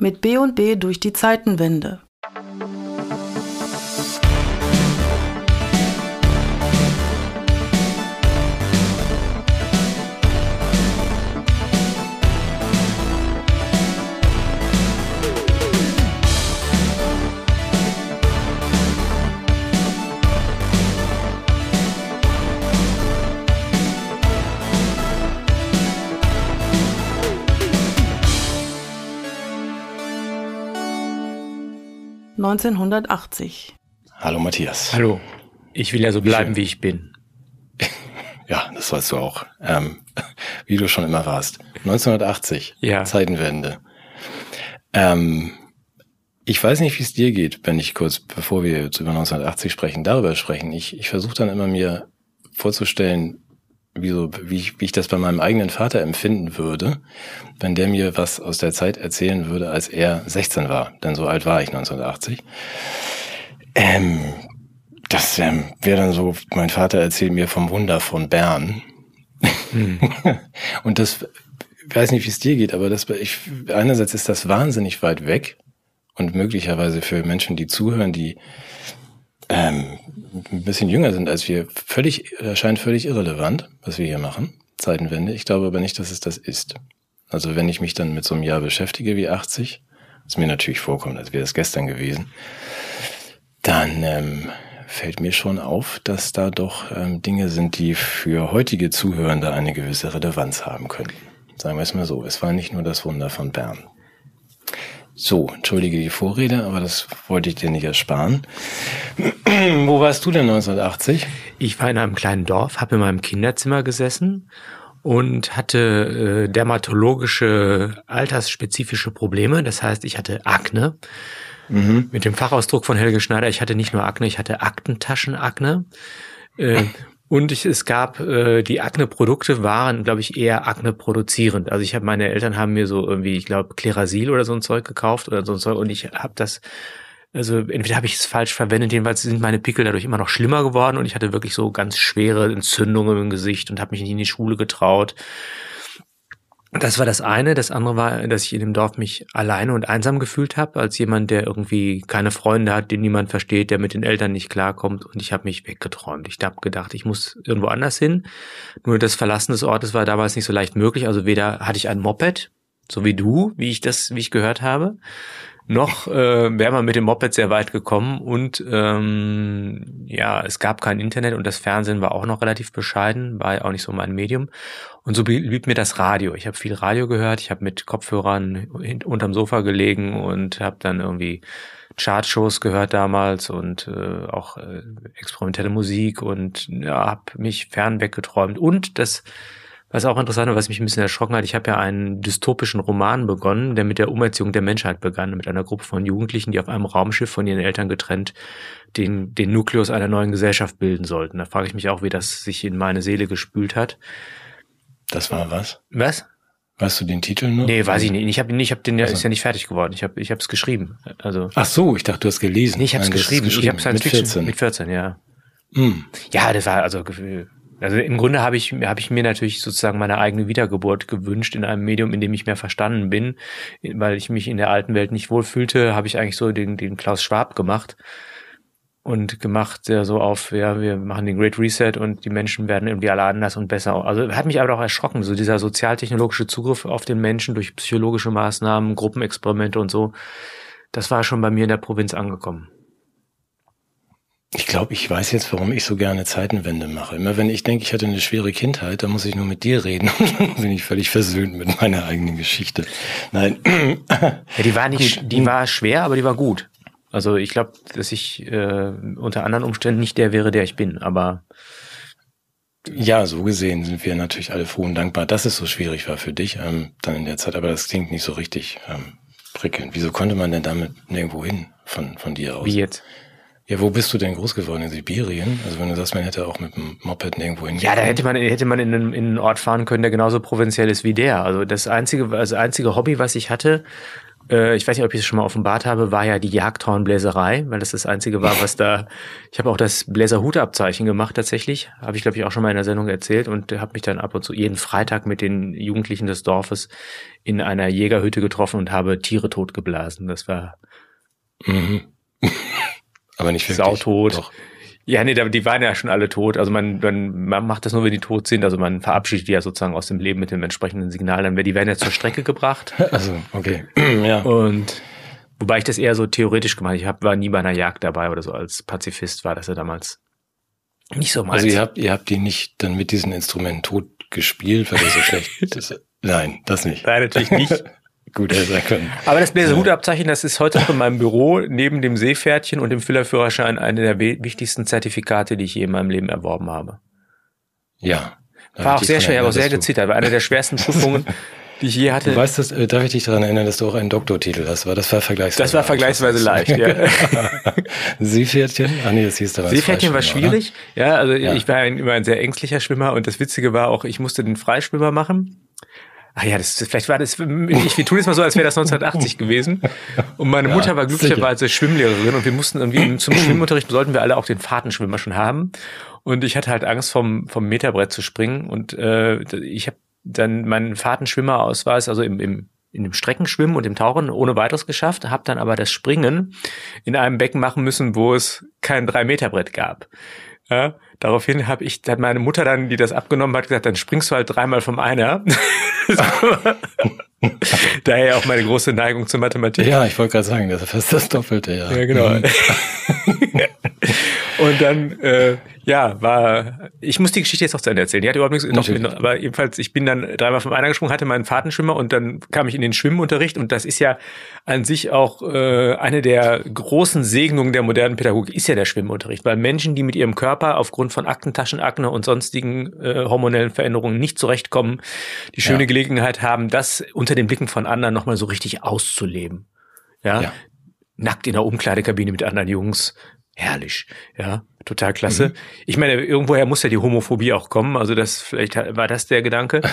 mit B&B durch die Zeitenwende. 1980. Hallo Matthias. Hallo. Ich will ja so bleiben, wie ich bin. ja, das sollst du auch. Ähm, wie du schon immer warst. 1980. Ja. Zeitenwende. Ähm, ich weiß nicht, wie es dir geht, wenn ich kurz, bevor wir jetzt über 1980 sprechen, darüber sprechen. Ich, ich versuche dann immer mir vorzustellen, wie, so, wie, ich, wie ich das bei meinem eigenen Vater empfinden würde, wenn der mir was aus der Zeit erzählen würde, als er 16 war. Denn so alt war ich 1980. Ähm, das ähm, wäre dann so, mein Vater erzählt mir vom Wunder von Bern. Hm. Und das, ich weiß nicht, wie es dir geht, aber das, ich, einerseits ist das wahnsinnig weit weg und möglicherweise für Menschen, die zuhören, die ähm, ein bisschen jünger sind als wir, völlig, erscheint völlig irrelevant, was wir hier machen, Zeitenwende. Ich glaube aber nicht, dass es das ist. Also wenn ich mich dann mit so einem Jahr beschäftige wie 80, was mir natürlich vorkommt, als wäre es gestern gewesen, dann ähm, fällt mir schon auf, dass da doch ähm, Dinge sind, die für heutige Zuhörende eine gewisse Relevanz haben können. Sagen wir es mal so, es war nicht nur das Wunder von Bern. So, entschuldige die Vorrede, aber das wollte ich dir nicht ersparen. Wo warst du denn 1980? Ich war in einem kleinen Dorf, habe in meinem Kinderzimmer gesessen und hatte äh, dermatologische, altersspezifische Probleme. Das heißt, ich hatte Akne. Mhm. Mit dem Fachausdruck von Helge Schneider, ich hatte nicht nur Akne, ich hatte Aktentaschenakne. Äh, und ich, es gab, äh, die Akne-Produkte waren, glaube ich, eher Akne-produzierend. Also ich habe, meine Eltern haben mir so irgendwie, ich glaube, Klerasil oder so ein Zeug gekauft oder so ein Zeug und ich habe das, also entweder habe ich es falsch verwendet, jedenfalls sind meine Pickel dadurch immer noch schlimmer geworden und ich hatte wirklich so ganz schwere Entzündungen im Gesicht und habe mich nicht in die Schule getraut. Das war das eine. Das andere war, dass ich in dem Dorf mich alleine und einsam gefühlt habe, als jemand, der irgendwie keine Freunde hat, den niemand versteht, der mit den Eltern nicht klarkommt. Und ich habe mich weggeträumt. Ich habe gedacht, ich muss irgendwo anders hin. Nur das Verlassen des Ortes war damals nicht so leicht möglich. Also weder hatte ich ein Moped, so wie du, wie ich das, wie ich gehört habe, noch äh, wäre man mit dem Moped sehr weit gekommen und ähm, ja, es gab kein Internet und das Fernsehen war auch noch relativ bescheiden, war ja auch nicht so mein Medium. Und so blieb mir das Radio. Ich habe viel Radio gehört, ich habe mit Kopfhörern unterm Sofa gelegen und habe dann irgendwie Chartshows gehört damals und äh, auch äh, experimentelle Musik und ja, habe mich fern weggeträumt. Und das was auch interessant war, was mich ein bisschen erschrocken hat, ich habe ja einen dystopischen Roman begonnen, der mit der Umerziehung der Menschheit begann, mit einer Gruppe von Jugendlichen, die auf einem Raumschiff von ihren Eltern getrennt den, den Nukleus einer neuen Gesellschaft bilden sollten. Da frage ich mich auch, wie das sich in meine Seele gespült hat. Das war was? Was? Weißt du den Titel noch? Nee, weiß ich nicht. Ich habe ich hab den also. ist ja nicht fertig geworden. Ich habe ich habe es geschrieben. Also Ach so, ich dachte, du hast gelesen. Nee, ich habe es geschrieben. geschrieben. Ich habe Science mit 14. mit 14, ja. Mm. Ja, das war also also im Grunde habe ich, habe ich mir natürlich sozusagen meine eigene Wiedergeburt gewünscht in einem Medium, in dem ich mehr verstanden bin, weil ich mich in der alten Welt nicht wohlfühlte, habe ich eigentlich so den, den Klaus Schwab gemacht und gemacht ja, so auf, ja, wir machen den Great Reset und die Menschen werden irgendwie alle anders und besser. Also hat mich aber auch erschrocken, so dieser sozialtechnologische Zugriff auf den Menschen durch psychologische Maßnahmen, Gruppenexperimente und so. Das war schon bei mir in der Provinz angekommen. Ich glaube, ich weiß jetzt, warum ich so gerne Zeitenwende mache. Immer wenn ich denke, ich hatte eine schwere Kindheit, dann muss ich nur mit dir reden und dann bin ich völlig versöhnt mit meiner eigenen Geschichte. Nein. Ja, die war nicht, die war schwer, aber die war gut. Also ich glaube, dass ich äh, unter anderen Umständen nicht der wäre, der ich bin, aber ja, so gesehen sind wir natürlich alle froh und dankbar, dass es so schwierig war für dich ähm, dann in der Zeit, aber das klingt nicht so richtig ähm, prickelnd. Wieso konnte man denn damit nirgendwo hin von, von dir aus? Wie jetzt? Ja, wo bist du denn groß geworden? In Sibirien? Also wenn du sagst, man hätte auch mit dem Moped nirgendwo hin. Ja, da hätte man, hätte man in einen, in einen Ort fahren können, der genauso provinziell ist wie der. Also das einzige, also einzige Hobby, was ich hatte, äh, ich weiß nicht, ob ich es schon mal offenbart habe, war ja die Jagdhornbläserei, weil das das Einzige war, was da, ich habe auch das Bläserhutabzeichen gemacht tatsächlich, habe ich glaube ich auch schon mal in der Sendung erzählt und habe mich dann ab und zu jeden Freitag mit den Jugendlichen des Dorfes in einer Jägerhütte getroffen und habe Tiere totgeblasen. Das war Mhm. Aber nicht wirklich. sautot. Doch. Ja, nee, die waren ja schon alle tot. Also man, man, man macht das nur, wenn die tot sind. Also man verabschiedet die ja sozusagen aus dem Leben mit dem entsprechenden Signal. Dann werden die werden ja zur Strecke gebracht. Also, okay. ja. Und wobei ich das eher so theoretisch gemacht habe. Ich hab, war nie bei einer Jagd dabei oder so. Als Pazifist war das ja damals nicht so meins. Also ihr habt, ihr habt die nicht dann mit diesen Instrumenten tot gespielt, weil ihr so schlecht ist. Nein, das nicht. Nein, natürlich nicht. Gut hätte sein können. Aber das Bläserhutabzeichen, das ist heute noch in meinem Büro neben dem Seepferdchen und dem Füllerführerschein eine der wichtigsten Zertifikate, die ich je in meinem Leben erworben habe. Ja. War auch ich sehr schwer, dran aber auch sehr gezittert. War eine der schwersten Prüfungen, die ich je hatte. Du, du weißt, das, äh, darf ich dich daran erinnern, dass du auch einen Doktortitel hast, aber das war vergleichsweise das war vergleichsweise leicht, ja. Seepferdchen? Ah nee, das hieß damals Seepferdchen war schwierig. Ja, also Ja. ich war ein, immer ein sehr ängstlicher Schwimmer und das Witzige war auch, ich musste den Freischwimmer machen. Ah ja, das, vielleicht war das, ich, wir tun jetzt mal so, als wäre das 1980 gewesen. Und meine Ja, Mutter war glücklicherweise Schwimmlehrerin und wir mussten irgendwie zum Schwimmunterricht sollten wir alle auch den Fahrtenschwimmer schon haben. Und ich hatte halt Angst vom, vom Meterbrett zu springen und äh, ich habe dann meinen Fahrtenschwimmerausweis, also im, im in dem Streckenschwimmen und dem Tauchen ohne weiteres geschafft, habe dann aber das Springen in einem Becken machen müssen, wo es kein Drei-Meter-Brett gab. Ja, daraufhin habe ich, hat meine Mutter dann, die das abgenommen hat, gesagt, dann springst du halt dreimal vom Einer. Daher auch meine große Neigung zur Mathematik. Ja, ich wollte gerade sagen, das ist fast das Doppelte, ja. Ja, genau. Mhm. Und dann, äh, ja, war, ich muss die Geschichte jetzt noch zu Ende erzählen. Die hat überhaupt nichts, noch, Natürlich. aber jedenfalls, ich bin dann dreimal vom Einer gesprungen, hatte meinen Fahrtenschwimmer und dann kam ich in den Schwimmunterricht und das ist ja an sich auch äh, eine der großen Segnungen der modernen Pädagogik, ist ja der Schwimmunterricht, weil Menschen, die mit ihrem Körper aufgrund von Aktentaschenakne und sonstigen äh, hormonellen Veränderungen nicht zurechtkommen, die schöne Ja. Gelegenheit haben, das unter den Blicken von anderen nochmal so richtig auszuleben. Ja? Ja. nackt in der Umkleidekabine mit anderen Jungs. Herrlich, ja, total klasse. Ich meine, irgendwoher muss ja die Homophobie auch kommen. Also das vielleicht war das der Gedanke.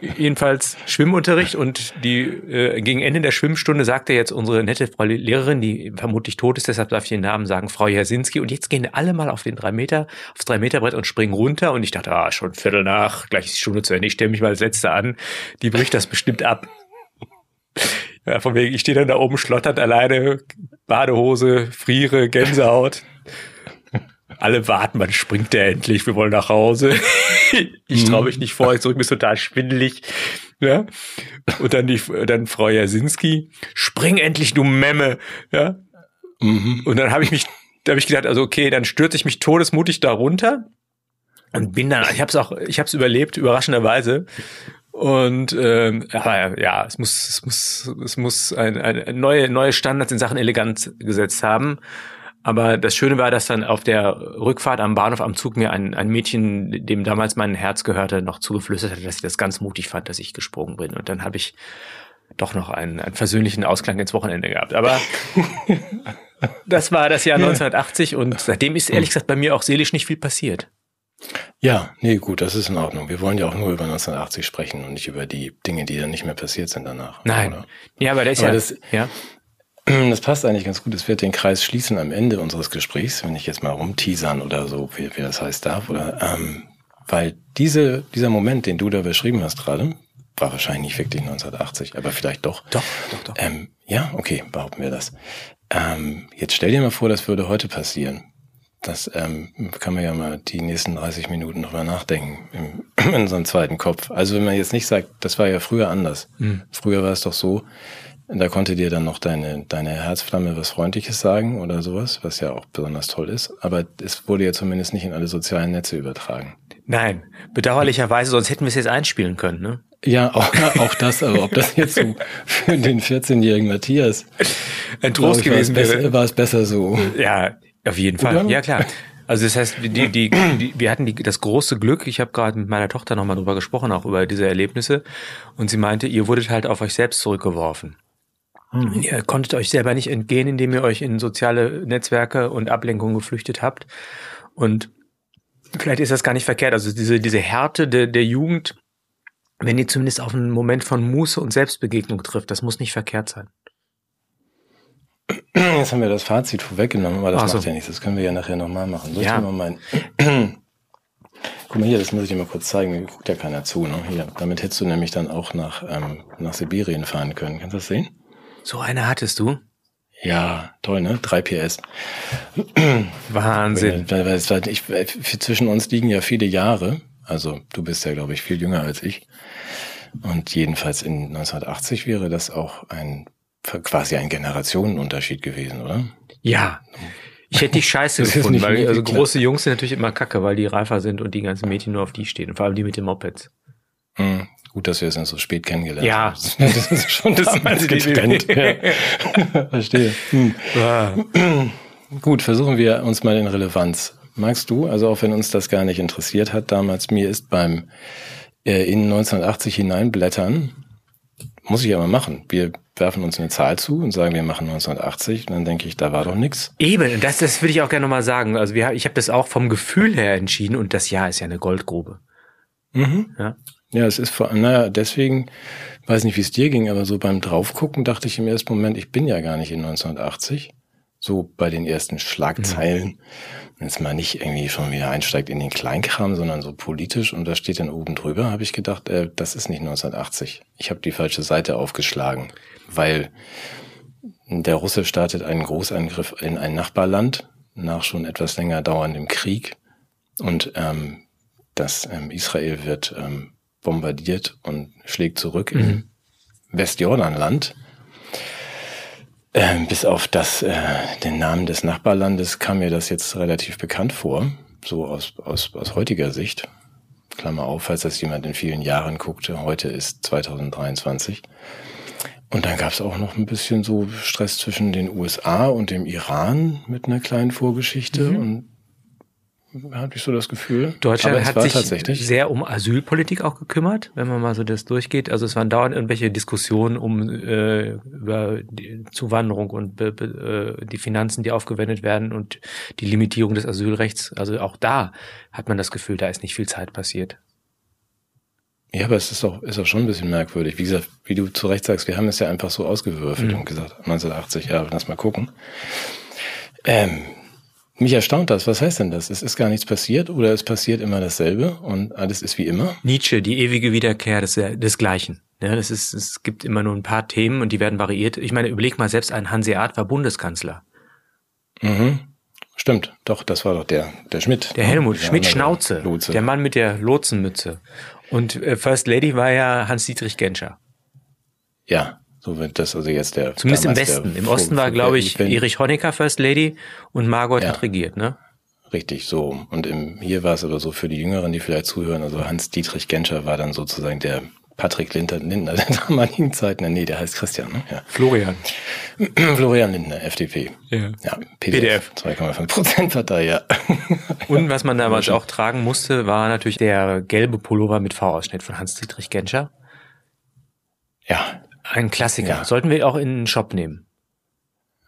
Jedenfalls Schwimmunterricht und die äh, gegen Ende der Schwimmstunde sagte jetzt unsere nette Frau Lehrerin, die vermutlich tot ist, deshalb darf ich den Namen sagen, Frau Jasinski. Und jetzt gehen alle mal auf den drei Meter, aufs drei Meter Brett und springen runter. Und ich dachte, ah, schon Viertel nach, gleich ist die Stunde zu Ende. Ich stelle mich mal als Letzter an. Die bricht das bestimmt ab. Ja, von wegen, ich stehe dann da oben schlotternd alleine, Badehose, friere, Gänsehaut. Alle warten, wann springt der endlich? Wir wollen nach Hause. Ich traue mich nicht vor, ich zurück, mir ist total schwindelig. Ja. Und dann die, dann Frau Jasinski, spring endlich, du Memme. Ja. Mhm. Und dann habe ich mich, da habe ich gedacht, also okay, dann stürze ich mich todesmutig da runter und bin dann, ich habe es auch, ich habe es überlebt, überraschenderweise. Und ähm, aber ja, es muss, es muss, es muss ein, ein neue neue Standards in Sachen Eleganz gesetzt haben. Aber das Schöne war, dass dann auf der Rückfahrt am Bahnhof am Zug mir ein, ein Mädchen, dem damals mein Herz gehörte, noch zugeflüstert hat, dass ich das ganz mutig fand, dass ich gesprungen bin. Und dann habe ich doch noch einen, einen versöhnlichen Ausklang ins Wochenende gehabt. Aber das war das Jahr 1980 und seitdem ist ehrlich gesagt bei mir auch seelisch nicht viel passiert. Ja, nee, gut, das ist in Ordnung. Wir wollen ja auch nur über 1980 sprechen und nicht über die Dinge, die dann nicht mehr passiert sind danach. Nein. Oder? Ja, aber der ist ja, das- ja. Das passt eigentlich ganz gut. Es wird den Kreis schließen am Ende unseres Gesprächs, wenn ich jetzt mal rumteasern oder so, wie, wie das heißt darf. Oder, ähm, weil diese, dieser Moment, den du da beschrieben hast gerade, war wahrscheinlich nicht wirklich 1980, aber vielleicht doch. Doch, doch, doch. Ähm, ja, okay, behaupten wir das. Ähm, jetzt stell dir mal vor, das würde heute passieren. Das ähm, kann man ja mal die nächsten 30 Minuten drüber nachdenken im, in unserem zweiten Kopf. Also wenn man jetzt nicht sagt, das war ja früher anders. Hm. Früher war es doch so, da konnte dir dann noch deine, deine Herzflamme was Freundliches sagen oder sowas, was ja auch besonders toll ist. Aber es wurde ja zumindest nicht in alle sozialen Netze übertragen. Nein, bedauerlicherweise, sonst hätten wir es jetzt einspielen können. Ne? Ja, auch, auch das, aber ob das jetzt so für den 14-jährigen Matthias Ein Trost ich, gewesen wäre. war es besser so. Ja, auf jeden Fall. Ja, klar. Also das heißt, die, die, die, wir hatten die, das große Glück, ich habe gerade mit meiner Tochter nochmal drüber gesprochen, auch über diese Erlebnisse. Und sie meinte, ihr wurdet halt auf euch selbst zurückgeworfen. Ihr konntet euch selber nicht entgehen, indem ihr euch in soziale Netzwerke und Ablenkungen geflüchtet habt. Und vielleicht ist das gar nicht verkehrt. Also diese, diese Härte der, der Jugend, wenn die zumindest auf einen Moment von Muße und Selbstbegegnung trifft, das muss nicht verkehrt sein. Jetzt haben wir das Fazit vorweggenommen, aber das Ach so. macht ja nichts. Das können wir ja nachher nochmal machen. Soll Ja. mal. Guck mal hier, das muss ich dir mal kurz zeigen. Mir guckt ja keiner zu. Ne? Hier, damit hättest du nämlich dann auch nach, ähm, nach Sibirien fahren können. Kannst du das sehen? So eine hattest du? Ja, toll, ne? 3 PS. Wahnsinn. Ich, zwischen uns liegen ja viele Jahre. Also du bist ja, glaube ich, viel jünger als ich. Und jedenfalls in 1980 wäre das auch ein quasi ein Generationenunterschied gewesen, oder? Ja. Ich hätte dich scheiße Das gefunden, weil also klar. große Jungs sind natürlich immer kacke, weil die reifer sind und die ganzen Mädchen nur auf die stehen. Und vor allem die mit den Mopeds. Hm, gut, dass wir es dann so spät kennengelernt Ja. haben. Das ist schon damals getrennt. ja. Verstehe. Hm. Gut, versuchen wir uns mal in Relevanz. Magst du, also auch wenn uns das gar nicht interessiert hat damals, mir ist beim äh, in 1980 hineinblättern, muss ich aber machen. Wir werfen uns eine Zahl zu und sagen, wir machen 1980 und dann denke ich, da war doch nix. Eben, das, das würde ich auch gerne nochmal sagen. Also wir, ich habe das auch vom Gefühl her entschieden und das Jahr ist ja eine Goldgrube. Mhm. Ja. Ja, es ist vor, naja, deswegen, weiß nicht, wie es dir ging, aber so beim Draufgucken dachte ich im ersten Moment, ich bin ja gar nicht in 1980. So bei den ersten Schlagzeilen. Wenn es mal nicht irgendwie schon wieder einsteigt in den Kleinkram, sondern so politisch und da steht dann oben drüber, habe ich gedacht, äh, das ist nicht 1980. Ich habe die falsche Seite aufgeschlagen, weil der Russe startet einen Großangriff in ein Nachbarland nach schon etwas länger dauerndem Krieg und ähm, das ähm, Israel wird ähm, bombardiert und schlägt zurück im Westjordanland. Ähm, bis auf das, äh, den Namen des Nachbarlandes kam mir das jetzt relativ bekannt vor, so aus, aus, aus heutiger Sicht. Klammer auf, falls das jemand in vielen Jahren guckte. Heute ist 2023. Und dann gab es auch noch ein bisschen so Stress zwischen den USA und dem Iran mit einer kleinen Vorgeschichte. Und hatte ich so das Gefühl. Deutschland hat sich tatsächlich. sehr um Asylpolitik auch gekümmert, wenn man mal so das durchgeht. Also es waren dauernd irgendwelche Diskussionen um äh, über die Zuwanderung und be, be, äh, die Finanzen, die aufgewendet werden und die Limitierung des Asylrechts. Also auch da hat man das Gefühl, da ist nicht viel Zeit passiert. Ja, aber es ist auch, ist auch schon ein bisschen merkwürdig. Wie gesagt, wie du zu Recht sagst, wir haben es ja einfach so ausgewürfelt und gesagt, 1980, ja, lass mal gucken. Ähm, mich erstaunt das. Was heißt denn das? Es ist gar nichts passiert oder es passiert immer dasselbe und alles ist wie immer? Nietzsche, die ewige Wiederkehr des, des Gleichen. Ja, das ist, es gibt immer nur ein paar Themen und die werden variiert. Ich meine, überleg mal, selbst ein Hanseat war Bundeskanzler. Mhm. Stimmt, doch, das war doch der, der Schmidt. Der Helmut Der Schmidt andere Schnauze, Lotse. der Mann mit der Lotsenmütze. Und äh, First Lady war ja Hans-Dietrich Genscher. Ja, so wird das also jetzt der. Zumindest im Westen. Im Osten war, glaube ich, wenn- Erich Honecker First Lady und Margot Ja. hat regiert, ne? Richtig, so. Und im, hier war es aber so für die Jüngeren, die vielleicht zuhören, also Hans-Dietrich Genscher war dann sozusagen der Patrick Lindner, Lindner der damaligen Zeit. Nee, der heißt Christian, ne? Ja. Florian. Florian Lindner, FDP. Ja. Ja, PDF. 2,5 Prozent Partei, ja. Und was man damals auch tragen musste, war natürlich der gelbe Pullover mit V-Ausschnitt von Hans-Dietrich Genscher. Ja. Ein Klassiker. Ja. Sollten wir auch in den Shop nehmen.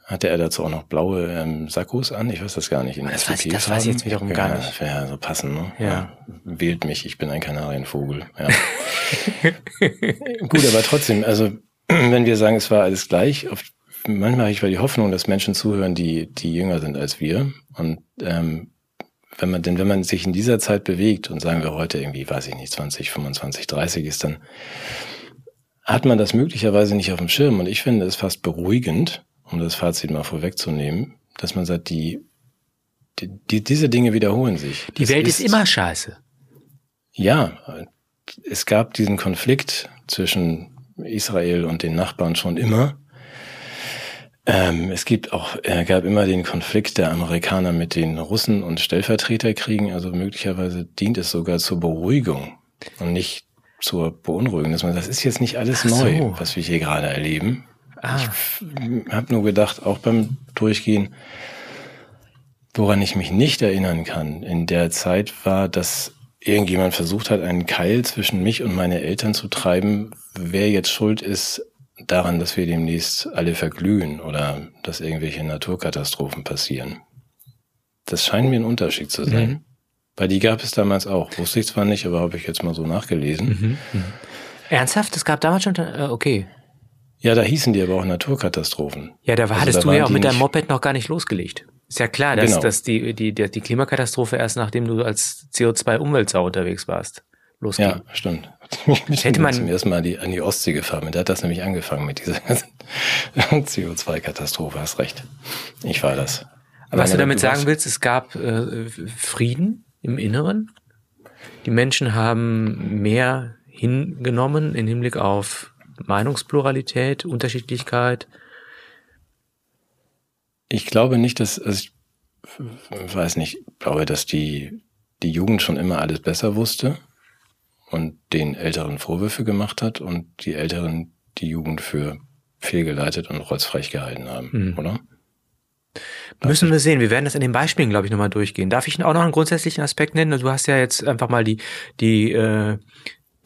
Hatte er dazu auch noch blaue ähm, Sakkos an? Ich weiß das gar nicht. In Das weiß ich- das weiß ich jetzt wiederum gar ja, nicht. Das wäre ja so passend, ne? Ja. Wählt mich, ich bin ein Kanarienvogel. Ja. Gut, aber trotzdem, also wenn wir sagen, es war alles gleich, auf, manchmal habe ich die Hoffnung, dass Menschen zuhören, die, die jünger sind als wir. Und ähm, wenn man, denn wenn man sich in dieser Zeit bewegt und sagen wir heute irgendwie, weiß ich nicht, 20, 25, 30 ist, dann hat man das möglicherweise nicht auf dem Schirm. Und ich finde es fast beruhigend, um das Fazit mal vorwegzunehmen, dass man sagt, die, die, die diese Dinge wiederholen sich. Die Es Welt ist, immer scheiße. ja, es gab diesen Konflikt zwischen Israel und den Nachbarn schon immer. Ähm, es gibt auch, äh, gab immer den Konflikt der Amerikaner mit den Russen und Stellvertreterkriegen. Also möglicherweise dient es sogar zur Beruhigung und nicht zur Beunruhigung. Dass man, das ist jetzt nicht alles so. neu, was wir hier gerade erleben. Ah, Ich habe nur gedacht, auch beim Durchgehen, woran ich mich nicht erinnern kann in der Zeit war, dass irgendjemand versucht hat, einen Keil zwischen mich und meine Eltern zu treiben, wer jetzt schuld ist daran, dass wir demnächst alle verglühen oder dass irgendwelche Naturkatastrophen passieren. Das scheint mir ein Unterschied zu sein. Mhm. Weil die gab es damals auch. Wusste ich zwar nicht, aber habe ich jetzt mal so nachgelesen. Mhm. Ernsthaft? Es gab damals schon, äh, okay. Ja, da hießen die aber auch Naturkatastrophen. Ja, da Also hattest da du ja auch mit deinem Moped noch gar nicht losgelegt. Ist ja klar, dass, Genau. dass die, die, die, die Klimakatastrophe erst nachdem du als CO2-Umweltsau unterwegs warst, losging. Ja, stimmt. Ich Hätte man- zum ersten Mal an die, an die Ostsee gefahren. Da hat das nämlich angefangen mit dieser ganzen CO2-Katastrophe. Hast recht. Ich war das. Aber Was du damit sagen willst, es gab äh, Frieden im Inneren. Die Menschen haben mehr hingenommen im Hinblick auf Meinungspluralität, Unterschiedlichkeit. Ich glaube nicht, dass, also ich weiß nicht, ich glaube, dass die, die Jugend schon immer alles besser wusste und den Älteren Vorwürfe gemacht hat und die Älteren die Jugend für fehlgeleitet und rotzfrech gehalten haben, Mhm. oder? Müssen wir sehen. Wir werden das in den Beispielen, glaube ich, nochmal durchgehen. Darf ich auch noch einen grundsätzlichen Aspekt nennen? Du hast ja jetzt einfach mal die, die, äh,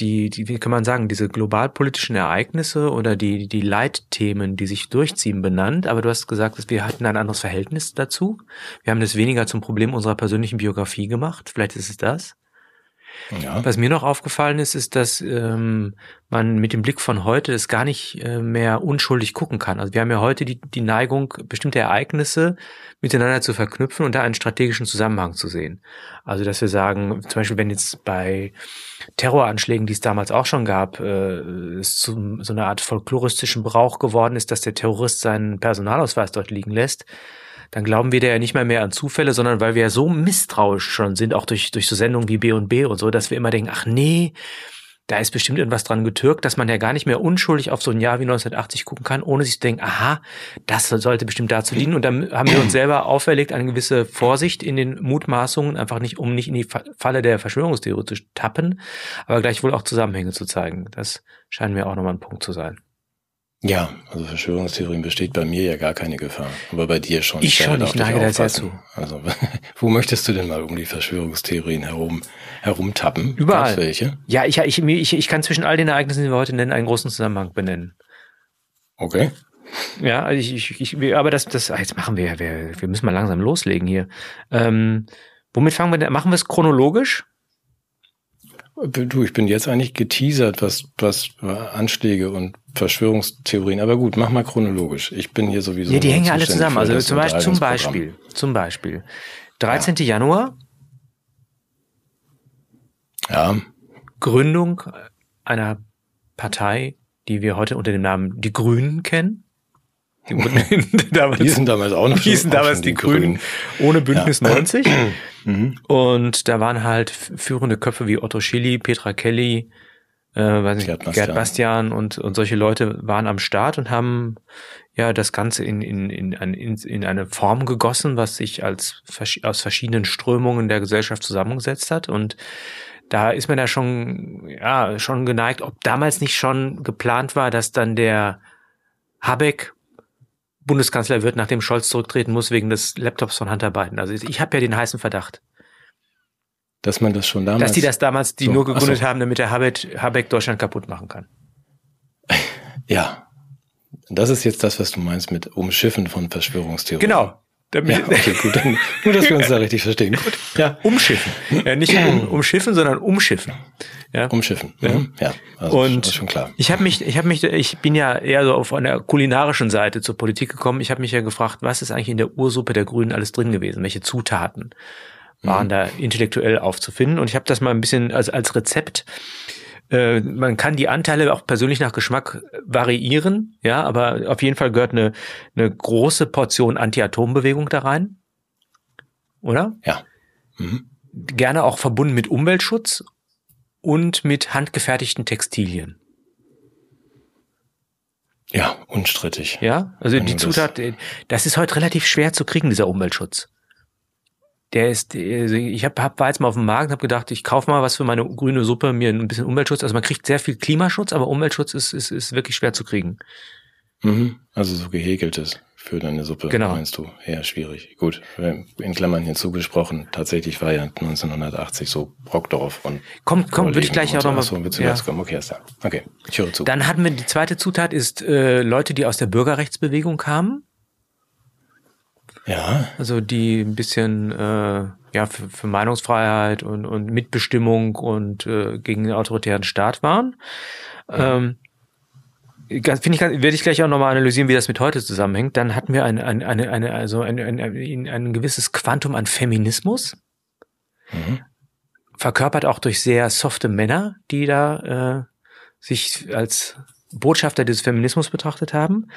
die, die, wie kann man sagen, diese globalpolitischen Ereignisse oder die, die Leitthemen, die sich durchziehen, benannt. Aber du hast gesagt, dass wir hatten ein anderes Verhältnis dazu. Wir haben das weniger zum Problem unserer persönlichen Biografie gemacht. Vielleicht ist es das. Ja. Was mir noch aufgefallen ist, ist, dass ähm, man mit dem Blick von heute das gar nicht äh, mehr unschuldig gucken kann. Also wir haben ja heute die, die Neigung, bestimmte Ereignisse miteinander zu verknüpfen und da einen strategischen Zusammenhang zu sehen. Also dass wir sagen, zum Beispiel wenn jetzt bei Terroranschlägen, die es damals auch schon gab, äh, es zu so einer Art folkloristischen Brauch geworden ist, dass der Terrorist seinen Personalausweis dort liegen lässt, dann glauben wir da ja nicht mal mehr an Zufälle, sondern weil wir ja so misstrauisch schon sind, auch durch, durch so Sendungen wie B und B und so, dass wir immer denken, ach nee, da ist bestimmt irgendwas dran getürkt, dass man ja gar nicht mehr unschuldig auf so ein Jahr wie 1980 gucken kann, ohne sich zu denken, aha, das sollte bestimmt dazu dienen. Und dann haben wir uns selber auferlegt, eine gewisse Vorsicht in den Mutmaßungen, einfach nicht, um nicht in die Fa- Falle der Verschwörungstheorie zu tappen, aber gleichwohl auch Zusammenhänge zu zeigen. Das scheint mir auch nochmal ein Punkt zu sein. Ja, also Verschwörungstheorien besteht bei mir ja gar keine Gefahr. Aber bei dir schon. Ich werde schon, ich neige da sehr aufpassen. Also, wo möchtest du denn mal um die Verschwörungstheorien herum, herumtappen? Überall. Welche? Ja, ich, ich, ich, ich kann zwischen all den Ereignissen, die wir heute nennen, einen großen Zusammenhang benennen. Okay. Ja, also ich, ich, ich aber das, das, ah, jetzt machen wir wir, wir müssen mal langsam loslegen hier. Ähm, womit fangen wir denn? Machen wir es chronologisch? Du, ich bin jetzt eigentlich geteasert, was, was Anschläge und Verschwörungstheorien. Aber gut, mach mal chronologisch. Ich bin hier sowieso. ja, die hängen ja alle zusammen. Also zum Beispiel, zum. Beispiel, zum Beispiel. 13. Januar, Ja, Gründung einer Partei, die wir heute unter dem Namen Die Grünen kennen. Die damals, die sind damals auch noch hießen auch damals schon die Grünen ohne Bündnis Ja. 90. Mhm. Und da waren halt führende Köpfe wie Otto Schilly, Petra Kelly, äh, weiß nicht, Gerd Gerd, Bastian. Bastian und, und solche Leute waren am Start und haben ja das Ganze in, in, in, in, in eine Form gegossen, was sich als aus verschiedenen Strömungen der Gesellschaft zusammengesetzt hat. Und da ist man ja schon, ja, schon geneigt, ob damals nicht schon geplant war, dass dann der Habeck Bundeskanzler wird, nachdem Scholz zurücktreten muss wegen des Laptops von Hunter Biden. Also ich habe ja den heißen Verdacht. Dass man das schon damals. Dass die das damals, die So, nur gegründet so. haben, damit der Habeck, Habeck Deutschland kaputt machen kann. Ja. Das ist jetzt das, was du meinst mit Umschiffen von Verschwörungstheorien. Genau. Damit, Ja, okay, gut. Dann, nur, dass wir uns da richtig verstehen. Gut. Ja. Umschiffen. Ja, nicht um, umschiffen, sondern umschiffen. Ja. Umschiffen. Mhm. Ja. Also Und ist schon klar. ich habe mich, ich habe mich, ich bin ja eher so auf einer kulinarischen Seite zur Politik gekommen. Ich habe mich ja gefragt, was ist eigentlich in der Ursuppe der Grünen alles drin gewesen? Welche Zutaten waren da intellektuell aufzufinden? Und ich habe das mal ein bisschen als als Rezept. Äh, man kann die Anteile auch persönlich nach Geschmack variieren, ja, aber auf jeden Fall gehört eine, eine große Portion Anti-Atom-Bewegung da rein. Oder? Ja. Mhm. Gerne auch verbunden mit Umweltschutz und mit handgefertigten Textilien. Ja, unstrittig. Ja, also die Zutat, äh, das ist heute relativ schwer zu kriegen, dieser Umweltschutz. Der ist, also ich hab, hab, war jetzt mal auf dem Markt und habe gedacht, ich kaufe mal was für meine grüne Suppe, mir ein bisschen Umweltschutz. Also man kriegt sehr viel Klimaschutz, aber Umweltschutz ist, ist, ist wirklich schwer zu kriegen. Mhm. Also so gehäkeltes für deine Suppe, Genau. meinst du? Eher schwierig. Gut, in Klammern hinzugesprochen, tatsächlich war ja 1980 so Brockdorf und Kommt, kommt, würde ich gleich auch nochmal. Achso, willst du ja. kommen? Okay, da. Okay, ich höre zu. Dann hatten wir die zweite Zutat ist äh, Leute, die aus der Bürgerrechtsbewegung kamen. Ja, Also die ein bisschen äh, ja für, für Meinungsfreiheit und, und Mitbestimmung und äh, gegen den autoritären Staat waren. Ähm, finde ich, werde ich gleich auch nochmal analysieren, wie das mit heute zusammenhängt. Dann hatten wir ein, ein, eine, eine, also ein, ein, ein, ein gewisses Quantum an Feminismus. Mhm. Verkörpert auch durch sehr softe Männer, die da äh, sich als Botschafter des Feminismus betrachtet haben.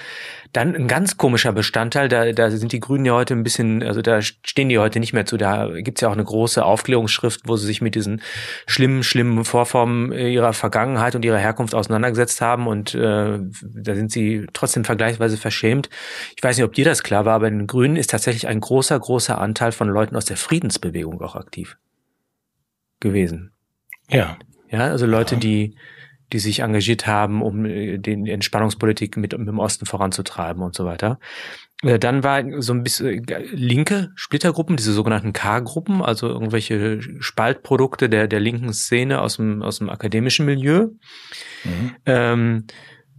Dann ein ganz komischer Bestandteil, da, da sind die Grünen ja heute ein bisschen, also da stehen die heute nicht mehr zu. Da gibt's ja auch eine große Aufklärungsschrift, wo sie sich mit diesen schlimmen, schlimmen Vorformen ihrer Vergangenheit und ihrer Herkunft auseinandergesetzt haben und äh, da sind sie trotzdem vergleichsweise verschämt. Ich weiß nicht, ob dir das klar war, aber in den Grünen ist tatsächlich ein großer, großer Anteil von Leuten aus der Friedensbewegung auch aktiv gewesen. Ja. Ja, also Leute, die die sich engagiert haben, um äh, den Entspannungspolitik mit, mit dem Osten voranzutreiben und so weiter. Äh, dann war so ein bisschen äh, linke Splittergruppen, diese sogenannten K-Gruppen, also irgendwelche Spaltprodukte der, der linken Szene aus dem, aus dem akademischen Milieu. Mhm. Ähm,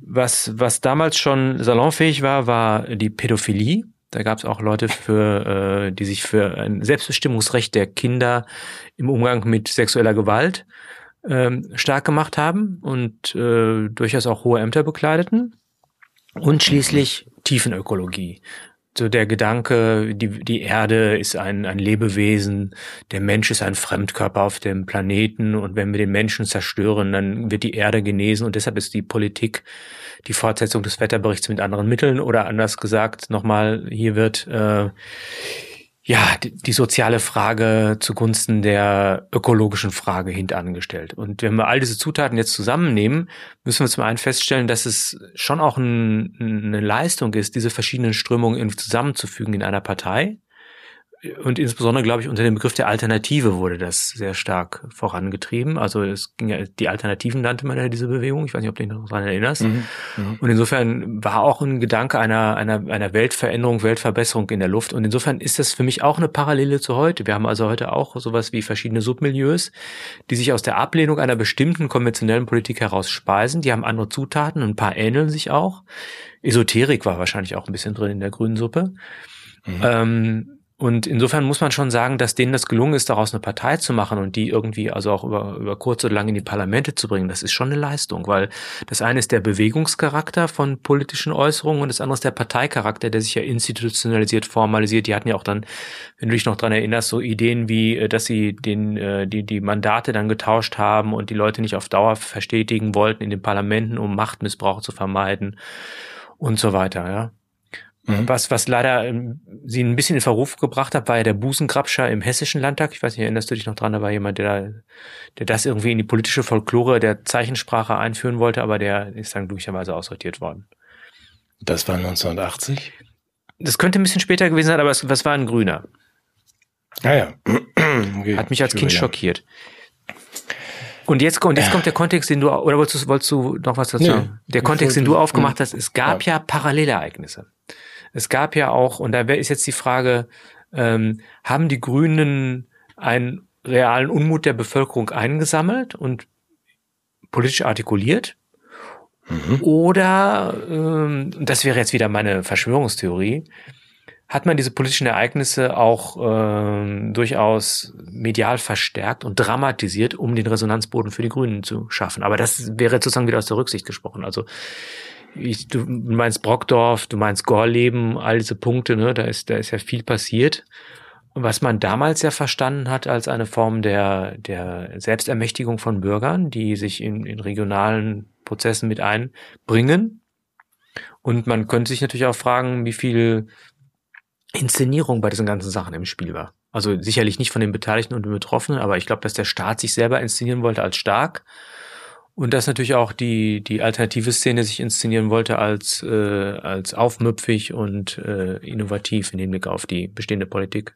was, was damals schon salonfähig war, war die Pädophilie. Da gab es auch Leute, für, äh, die sich für ein Selbstbestimmungsrecht der Kinder im Umgang mit sexueller Gewalt ähm, stark gemacht haben und äh, durchaus auch hohe Ämter bekleideten. Und schließlich Tiefenökologie. So der Gedanke, die, die Erde ist ein, ein Lebewesen, der Mensch ist ein Fremdkörper auf dem Planeten und wenn wir den Menschen zerstören, dann wird die Erde genesen und deshalb ist die Politik die Fortsetzung des Wetterberichts mit anderen Mitteln oder anders gesagt nochmal, hier wird äh, ja, die, soziale Frage zugunsten der ökologischen Frage hintangestellt. Und wenn wir all diese Zutaten jetzt zusammennehmen, müssen wir zum einen feststellen, dass es schon auch ein, eine Leistung ist, diese verschiedenen Strömungen zusammenzufügen in einer Partei und insbesondere, glaube ich, unter dem Begriff der Alternative wurde das sehr stark vorangetrieben. Also es ging ja, die Alternativen nannte man ja diese Bewegung. Ich weiß nicht, ob du dich noch daran erinnerst. Mhm, mhm, und insofern war auch ein Gedanke einer, einer, einer Weltveränderung, Weltverbesserung in der Luft. Und insofern ist das für mich auch eine Parallele zu heute. Wir haben also heute auch sowas wie verschiedene Submilieus, die sich aus der Ablehnung einer bestimmten konventionellen Politik heraus speisen. Die haben andere Zutaten, ein paar ähneln sich auch. Esoterik war wahrscheinlich auch ein bisschen drin in der grünen Suppe. Mhm. Ähm, und insofern muss man schon sagen, dass denen das gelungen ist, daraus eine Partei zu machen und die irgendwie also auch über, über kurz oder lang in die Parlamente zu bringen. Das ist schon eine Leistung, weil das eine ist der Bewegungscharakter von politischen Äußerungen und das andere ist der Parteicharakter, der sich ja institutionalisiert, formalisiert. Die hatten ja auch dann, wenn du dich noch dran erinnerst, so Ideen wie, äh, dass sie den, äh, die, die Mandate dann getauscht haben und die Leute nicht auf Dauer verstetigen wollten in den Parlamenten, um Machtmissbrauch zu vermeiden und so weiter, ja. Mhm. Was, was leider ähm, sie ein bisschen in Verruf gebracht hat, war ja der Busengrabscher im Hessischen Landtag. Ich weiß nicht, erinnerst du dich noch dran? Da war jemand, der, der das irgendwie in die politische Folklore der Zeichensprache einführen wollte, aber der ist dann glücklicherweise aussortiert worden. Das war 1980? Das könnte ein bisschen später gewesen sein, aber es, was war ein Grüner? Ah ja. Okay. Hat mich als Kind schockiert. Und jetzt, und jetzt kommt der Kontext, den du, oder wolltest du, wolltest du noch was dazu sagen? Der Kontext, den du aufgemacht hast, es gab ja, ja Parallelereignisse. Es gab ja auch, und da ist jetzt die Frage, ähm, haben die Grünen einen realen Unmut der Bevölkerung eingesammelt und politisch artikuliert? Mhm. Oder, ähm, das wäre jetzt wieder meine Verschwörungstheorie, hat man diese politischen Ereignisse auch ähm, durchaus medial verstärkt und dramatisiert, um den Resonanzboden für die Grünen zu schaffen. Aber das wäre sozusagen wieder aus der Rücksicht gesprochen. Also ich, du meinst Brockdorf, du meinst Gorleben, all diese Punkte, ne, da ist, da ist ja viel passiert. Was man damals ja verstanden hat als eine Form der, der Selbstermächtigung von Bürgern, die sich in, in regionalen Prozessen mit einbringen. Und man könnte sich natürlich auch fragen, wie viel Inszenierung bei diesen ganzen Sachen im Spiel war. Also sicherlich nicht von den Beteiligten und den Betroffenen, aber ich glaube, dass der Staat sich selber inszenieren wollte als stark und dass natürlich auch die, die alternative Szene sich inszenieren wollte als, äh, als aufmüpfig und äh, innovativ im Hinblick auf die bestehende Politik.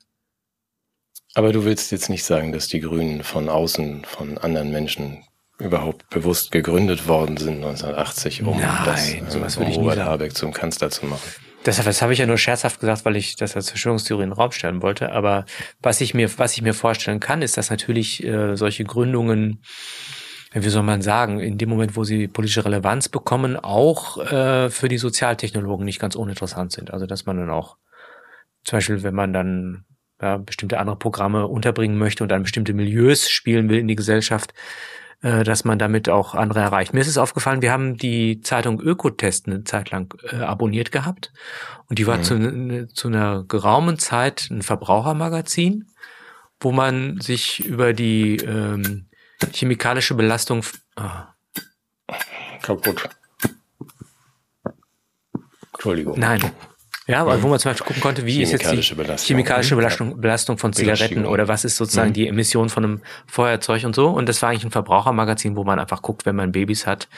Aber du willst jetzt nicht sagen, dass die Grünen von außen, von anderen Menschen überhaupt bewusst gegründet worden sind 1980, um Nein, das, äh, um Robert Habeck zum Kanzler zu machen. Das, das habe ich ja nur scherzhaft gesagt, weil ich das als Verschwörungstheorie in den Raum stellen wollte. Aber was ich mir, was ich mir vorstellen kann, ist, dass natürlich äh, solche Gründungen wie soll man sagen, in dem Moment, wo sie politische Relevanz bekommen, auch äh, für die Sozialtechnologen nicht ganz uninteressant sind. Also dass man dann auch, zum Beispiel, wenn man dann ja, bestimmte andere Programme unterbringen möchte und dann bestimmte Milieus spielen will in die Gesellschaft, äh, dass man damit auch andere erreicht. Mir ist es aufgefallen, wir haben die Zeitung Ökotest eine Zeit lang äh, abonniert gehabt und die war mhm. zu, ne, zu einer geraumen Zeit ein Verbrauchermagazin, wo man sich über die ähm, chemikalische Belastung ah. kaputt. Entschuldigung. Nein, ja, aber wo man zum Beispiel gucken konnte, wie ist jetzt die Belastung. chemikalische Belastung, Belastung von Zigaretten oder was ist sozusagen mhm. die Emission von einem Feuerzeug und so. Und das war eigentlich ein Verbrauchermagazin, wo man einfach guckt, wenn man Babys hat,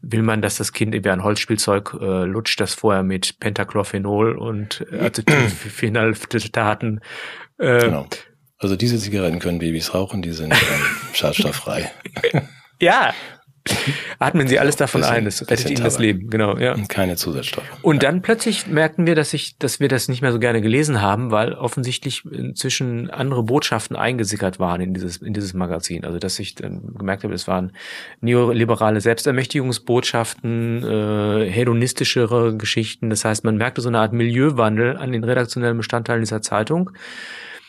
will man, dass das Kind über ein Holzspielzeug äh, lutscht, das vorher mit Pentachlorphenol und Acetylenphtalaten. Äh, genau. Also diese Zigaretten können Babys rauchen, die sind ähm, schadstofffrei. ja, Atmen Sie alles davon bisschen, ein, das rettet Ihnen das Leben, genau, ja. Und keine Zusatzstoffe. Und dann plötzlich merkten wir, dass ich, dass wir das nicht mehr so gerne gelesen haben, weil offensichtlich inzwischen andere Botschaften eingesickert waren in dieses, in dieses Magazin. Also, dass ich dann gemerkt habe, es waren neoliberale Selbstermächtigungsbotschaften, äh, hedonistischere Geschichten. Das heißt, man merkte so eine Art Milieuwandel an den redaktionellen Bestandteilen dieser Zeitung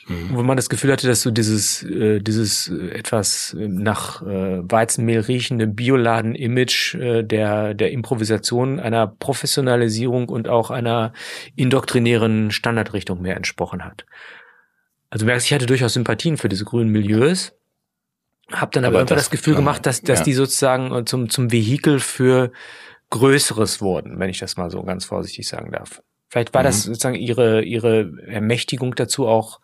mhm. wo man das Gefühl hatte, dass so dieses, äh, dieses äh, etwas äh, nach äh, Weizenmehl riechende Bioladen-Image äh, der, der Improvisation einer Professionalisierung und auch einer indoktrinären Standardrichtung mehr entsprochen hat. Also merkst, ich hatte durchaus Sympathien für diese grünen Milieus, habe dann aber, aber einfach das, das Gefühl gemacht, dass, dass ja. die sozusagen äh, zum, zum Vehikel für Größeres wurden, wenn ich das mal so ganz vorsichtig sagen darf. Vielleicht war mhm. das sozusagen ihre, ihre Ermächtigung dazu, auch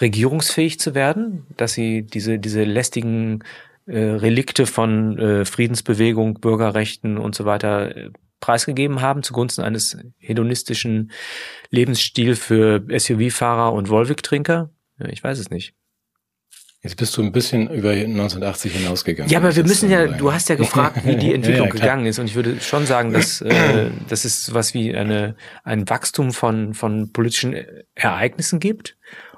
regierungsfähig zu werden, dass sie diese, diese lästigen äh, Relikte von äh, Friedensbewegung, Bürgerrechten und so weiter äh, preisgegeben haben zugunsten eines hedonistischen Lebensstils für SUV-Fahrer und Volvic-Trinker? Ich weiß es nicht. Jetzt bist du ein bisschen über 1980 hinausgegangen. Ja, aber wir müssen ja, du hast ja gefragt, wie die Entwicklung ja, ja, gegangen ist. Und ich würde schon sagen, dass äh, dass es was wie eine, ein Wachstum von, von politischen Ereignissen gibt.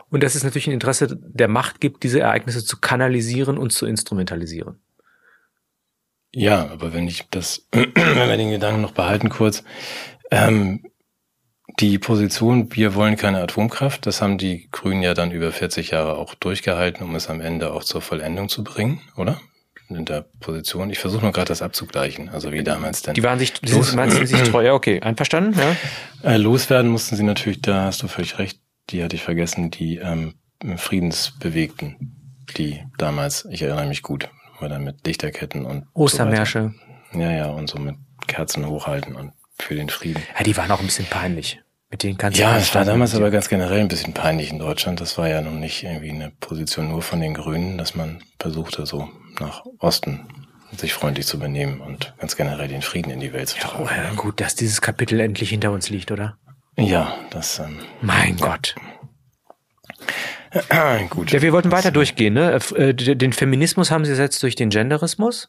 Und dass es natürlich ein Interesse der Macht gibt, diese Ereignisse zu kanalisieren und zu instrumentalisieren. Ja, aber wenn ich das, wenn wir den Gedanken noch behalten kurz, ähm, die Position, wir wollen keine Atomkraft, das haben die Grünen ja dann über 40 Jahre auch durchgehalten, um es am Ende auch zur Vollendung zu bringen, oder? In der Position. Ich versuche nur gerade das abzugleichen, also wie damals denn. Die waren sich, die los, sind sich treu, ja, okay, einverstanden, ja. Äh, loswerden mussten sie natürlich, da hast du völlig recht, die hatte ich vergessen, die ähm, Friedensbewegten, die damals, ich erinnere mich gut, war dann mit Lichterketten und Ostermärsche. So ja, ja, und so mit Kerzen hochhalten und für den Frieden. Ja, die waren auch ein bisschen peinlich. Mit denen kannst ja, es war damals aber ganz generell ein bisschen peinlich in Deutschland. Das war ja noch nicht irgendwie eine Position nur von den Grünen, dass man versuchte, so nach Osten sich freundlich zu benehmen und ganz generell den Frieden in die Welt zu tragen. Ja, oh, gut, dass dieses Kapitel endlich hinter uns liegt, oder? Ja, das. Ähm, mein ja. Gott. Gut. Ja, wir wollten weiter durchgehen. Ne? Äh, den Feminismus haben sie ersetzt durch den Genderismus.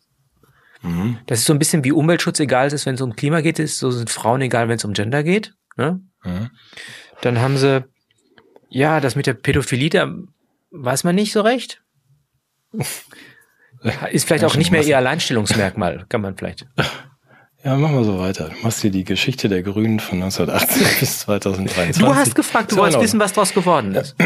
Mhm. Das ist so ein bisschen wie Umweltschutz egal ist, wenn es um Klima geht, ist so sind Frauen egal, wenn es um Gender geht. Ne? Mhm. Dann haben sie, ja, das mit der Pädophilie, da weiß man nicht so recht. Ist vielleicht auch nicht mehr ihr Alleinstellungsmerkmal, kann man vielleicht. Ja, machen wir so weiter. Du machst hier die Geschichte der Grünen von 1980 bis 2023. Du hast gefragt, du wolltest wissen, was daraus geworden ist.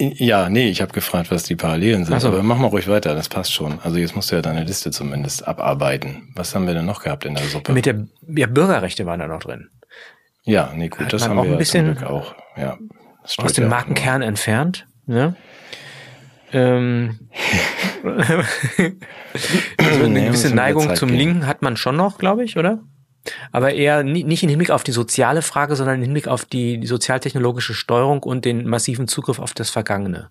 Ja, nee, ich habe gefragt, was die Parallelen sind. So. Aber mach mal ruhig weiter, das passt schon. Also jetzt musst du ja deine Liste zumindest abarbeiten. Was haben wir denn noch gehabt in der Suppe? Mit der ja, Bürgerrechte waren da noch drin. Ja, nee, gut, Hat das haben auch wir ein bisschen auch. Ja, aus dem Markenkern entfernt. Ne? Ähm, also eine gewisse Neigung zum Linken hat man schon noch, glaube ich, oder? Aber eher nicht im Hinblick auf die soziale Frage, sondern im Hinblick auf die sozialtechnologische Steuerung und den massiven Zugriff auf das Vergangene.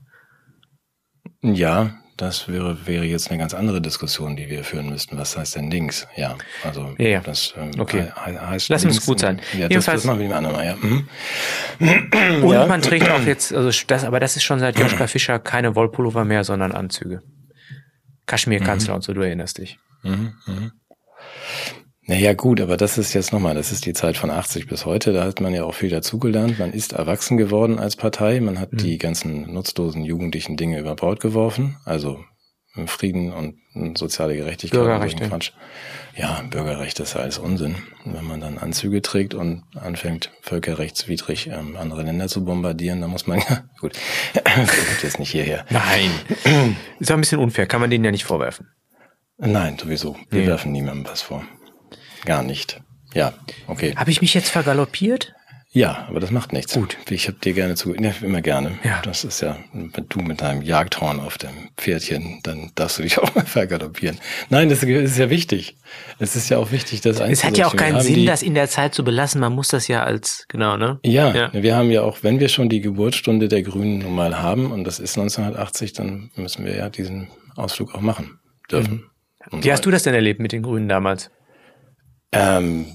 Ja, das wäre, wäre jetzt eine ganz andere Diskussion, die wir führen müssten. Was heißt denn links? Ja, also ja, ja. das ähm, okay. heißt Lass uns gut sein. Ja, das, das machen wir ein andermal, ja. Mhm. Und ja. man trägt auch jetzt, also das, aber das ist schon seit Joschka Fischer keine Wollpullover mehr, sondern Anzüge. Kaschmir-Kanzler mhm. und so, du erinnerst dich. Mhm. Mhm. Naja, gut, aber das ist jetzt nochmal, das ist die Zeit von 80 bis heute. Da hat man ja auch viel dazugelernt. Man ist erwachsen geworden als Partei. Man hat mhm. die ganzen nutzlosen jugendlichen Dinge über Bord geworfen. Also Frieden und soziale Gerechtigkeit. Bürgerrechte. Quatsch. Ja, Bürgerrechte ist alles Unsinn. wenn man dann Anzüge trägt und anfängt, völkerrechtswidrig ähm, andere Länder zu bombardieren, dann muss man ja, gut, das kommt jetzt nicht hierher. Nein. ist auch ein bisschen unfair, kann man denen ja nicht vorwerfen. Nein, sowieso. Wir nee. werfen niemandem was vor. Gar nicht. Ja, okay. Habe ich mich jetzt vergaloppiert? Ja, aber das macht nichts. Gut. Ich habe dir gerne zu, ja, immer gerne. Ja. Das ist ja, wenn du mit deinem Jagdhorn auf dem Pferdchen, dann darfst du dich auch mal vergaloppieren. Nein, das ist ja wichtig. Es ist ja auch wichtig, dass Es hat ja auch keinen Sinn, die, das in der Zeit zu belassen. Man muss das ja als, genau, ne? Ja, ja, wir haben ja auch, wenn wir schon die Geburtsstunde der Grünen nun mal haben, und das ist 1980, dann müssen wir ja diesen Ausflug auch machen dürfen. Mhm. Wie hast du das denn erlebt mit den Grünen damals? Ähm,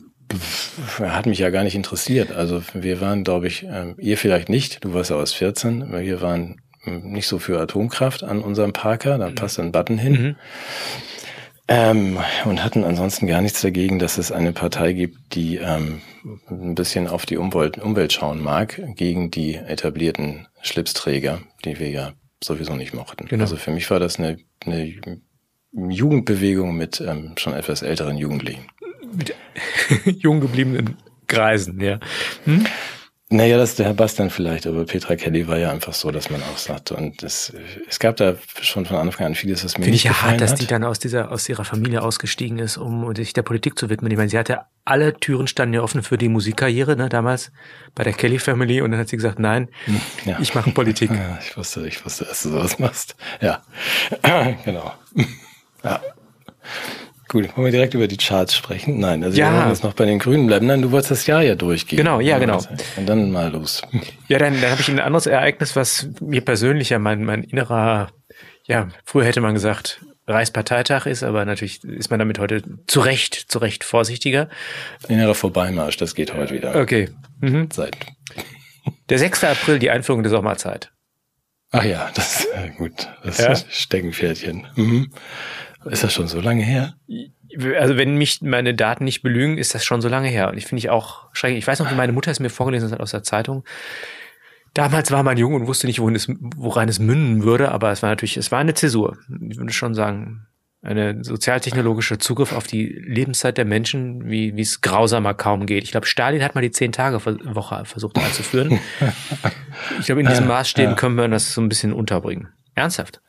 hat mich ja gar nicht interessiert. Also wir waren, glaube ich, äh, ihr vielleicht nicht, du warst ja aus 14, weil wir waren hm, nicht so für Atomkraft an unserem Parker, da mhm. passt ein Button hin. Mhm. Ähm, und hatten ansonsten gar nichts dagegen, dass es eine Partei gibt, die ähm, ein bisschen auf die Umwelt, Umwelt schauen mag, gegen die etablierten Schlipsträger, die wir ja sowieso nicht mochten. Genau. Also für mich war das eine, eine Jugendbewegung mit ähm, schon etwas älteren Jugendlichen mit jung gebliebenen Greisen, ja. Hm? Naja, das ist der Herr Bastian vielleicht, aber Petra Kelly war ja einfach so, dass man auch sagte. Und es, es gab da schon von Anfang an vieles, was mir Finde nicht ich ja hart, dass hat. die dann aus dieser, aus ihrer Familie ausgestiegen ist, um sich der Politik zu widmen. Ich meine, sie hatte alle Türen standen ja offen für die Musikkarriere, ne, damals bei der Kelly Family. Und dann hat sie gesagt, nein, hm, ja. ich mache Politik. Ja, ich wusste, ich wusste, dass du sowas machst. Ja, genau. Ja. Gut, wollen wir direkt über die Charts sprechen? Nein, also ja. wir wollen jetzt noch bei den Grünen bleiben. Nein, du wolltest das Jahr ja durchgehen. Genau, ja, genau. Und dann mal los. Ja, dann, dann habe ich ein anderes Ereignis, was mir persönlich ja mein, mein innerer, ja, früher hätte man gesagt, Reichsparteitag ist, aber natürlich ist man damit heute zu Recht, zu Recht vorsichtiger. Innerer Vorbeimarsch, das geht heute wieder. Okay. Mhm. Seit. Der 6. April, die Einführung der Sommerzeit. Ach ja, das ist äh, gut. Das ja? Steckenpferdchen. Mhm. Ist das schon so lange her? Also wenn mich meine Daten nicht belügen, ist das schon so lange her. Und ich finde ich auch schrecklich. Ich weiß noch, wie meine Mutter es mir vorgelesen hat aus der Zeitung. Damals war man jung und wusste nicht, wohin es, woran es münden würde, aber es war natürlich, es war eine Zäsur. Ich würde schon sagen, eine sozialtechnologische Zugriff auf die Lebenszeit der Menschen, wie, wie es grausamer kaum geht. Ich glaube, Stalin hat mal die zehn Tage Woche versucht einzuführen. ich glaube, in diesen Maßstäben können wir das so ein bisschen unterbringen. Ernsthaft.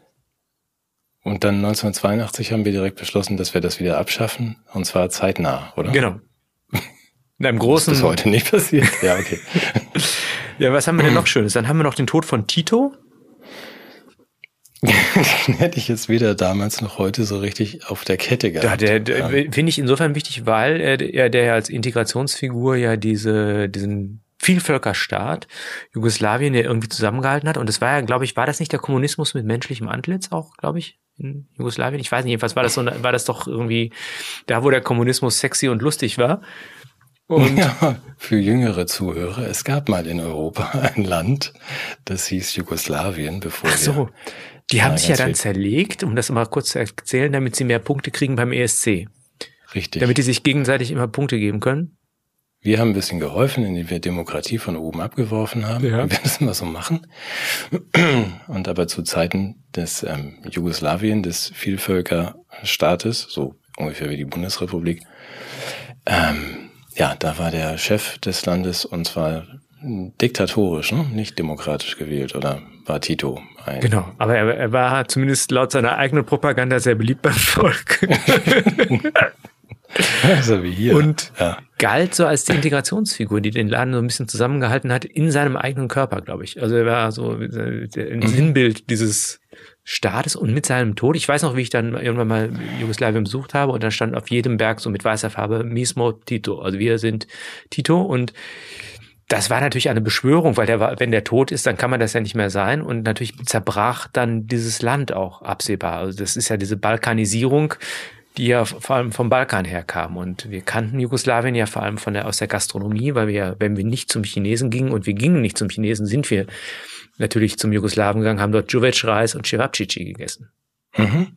Und dann 1982 haben wir direkt beschlossen, dass wir das wieder abschaffen. Und zwar zeitnah, oder? Genau. In einem großen. Das ist heute nicht passiert. Ja, okay. ja, was haben wir denn noch Schönes? Dann haben wir noch den Tod von Tito. Den hätte ich jetzt weder damals noch heute so richtig auf der Kette gehabt. Ja, der, der ja. finde ich insofern wichtig, weil er, der als Integrationsfigur ja diese, diesen Vielvölkerstaat Jugoslawien, der irgendwie zusammengehalten hat. Und das war ja, glaube ich, war das nicht der Kommunismus mit menschlichem Antlitz auch, glaube ich, in Jugoslawien? Ich weiß nicht, jedenfalls war das so, war das doch irgendwie da, wo der Kommunismus sexy und lustig war. Und ja, für jüngere Zuhörer, es gab mal in Europa ein Land, das hieß Jugoslawien, bevor Ach so, die haben sich ja dann zerlegt, um das mal kurz zu erzählen, damit sie mehr Punkte kriegen beim ESC. Richtig. Damit die sich gegenseitig immer Punkte geben können. Wir haben ein bisschen geholfen, indem wir Demokratie von oben abgeworfen haben. Ja. Wir das immer so machen. Und aber zu Zeiten des ähm, Jugoslawien, des Vielvölkerstaates, so ungefähr wie die Bundesrepublik, ähm, ja, da war der Chef des Landes und zwar diktatorisch, ne? nicht demokratisch gewählt oder war Tito ein. Genau, aber er, er war zumindest laut seiner eigenen Propaganda sehr beliebt beim Volk. so wie hier. Und ja. galt so als die Integrationsfigur, die den Laden so ein bisschen zusammengehalten hat in seinem eigenen Körper, glaube ich. Also er war so ein mhm. Sinnbild dieses Staates und mit seinem Tod. Ich weiß noch, wie ich dann irgendwann mal Jugoslawien besucht habe und da stand auf jedem Berg so mit weißer Farbe Mismo Tito. Also wir sind Tito und das war natürlich eine Beschwörung, weil der war, wenn der tot ist, dann kann man das ja nicht mehr sein. Und natürlich zerbrach dann dieses Land auch absehbar. Also das ist ja diese Balkanisierung, die ja vor allem vom Balkan herkamen. Und wir kannten Jugoslawien ja vor allem von der, aus der Gastronomie, weil wir, wenn wir nicht zum Chinesen gingen und wir gingen nicht zum Chinesen, sind wir natürlich zum Jugoslawen gegangen, haben dort Juvec-Reis und Cevapcici gegessen. Mhm.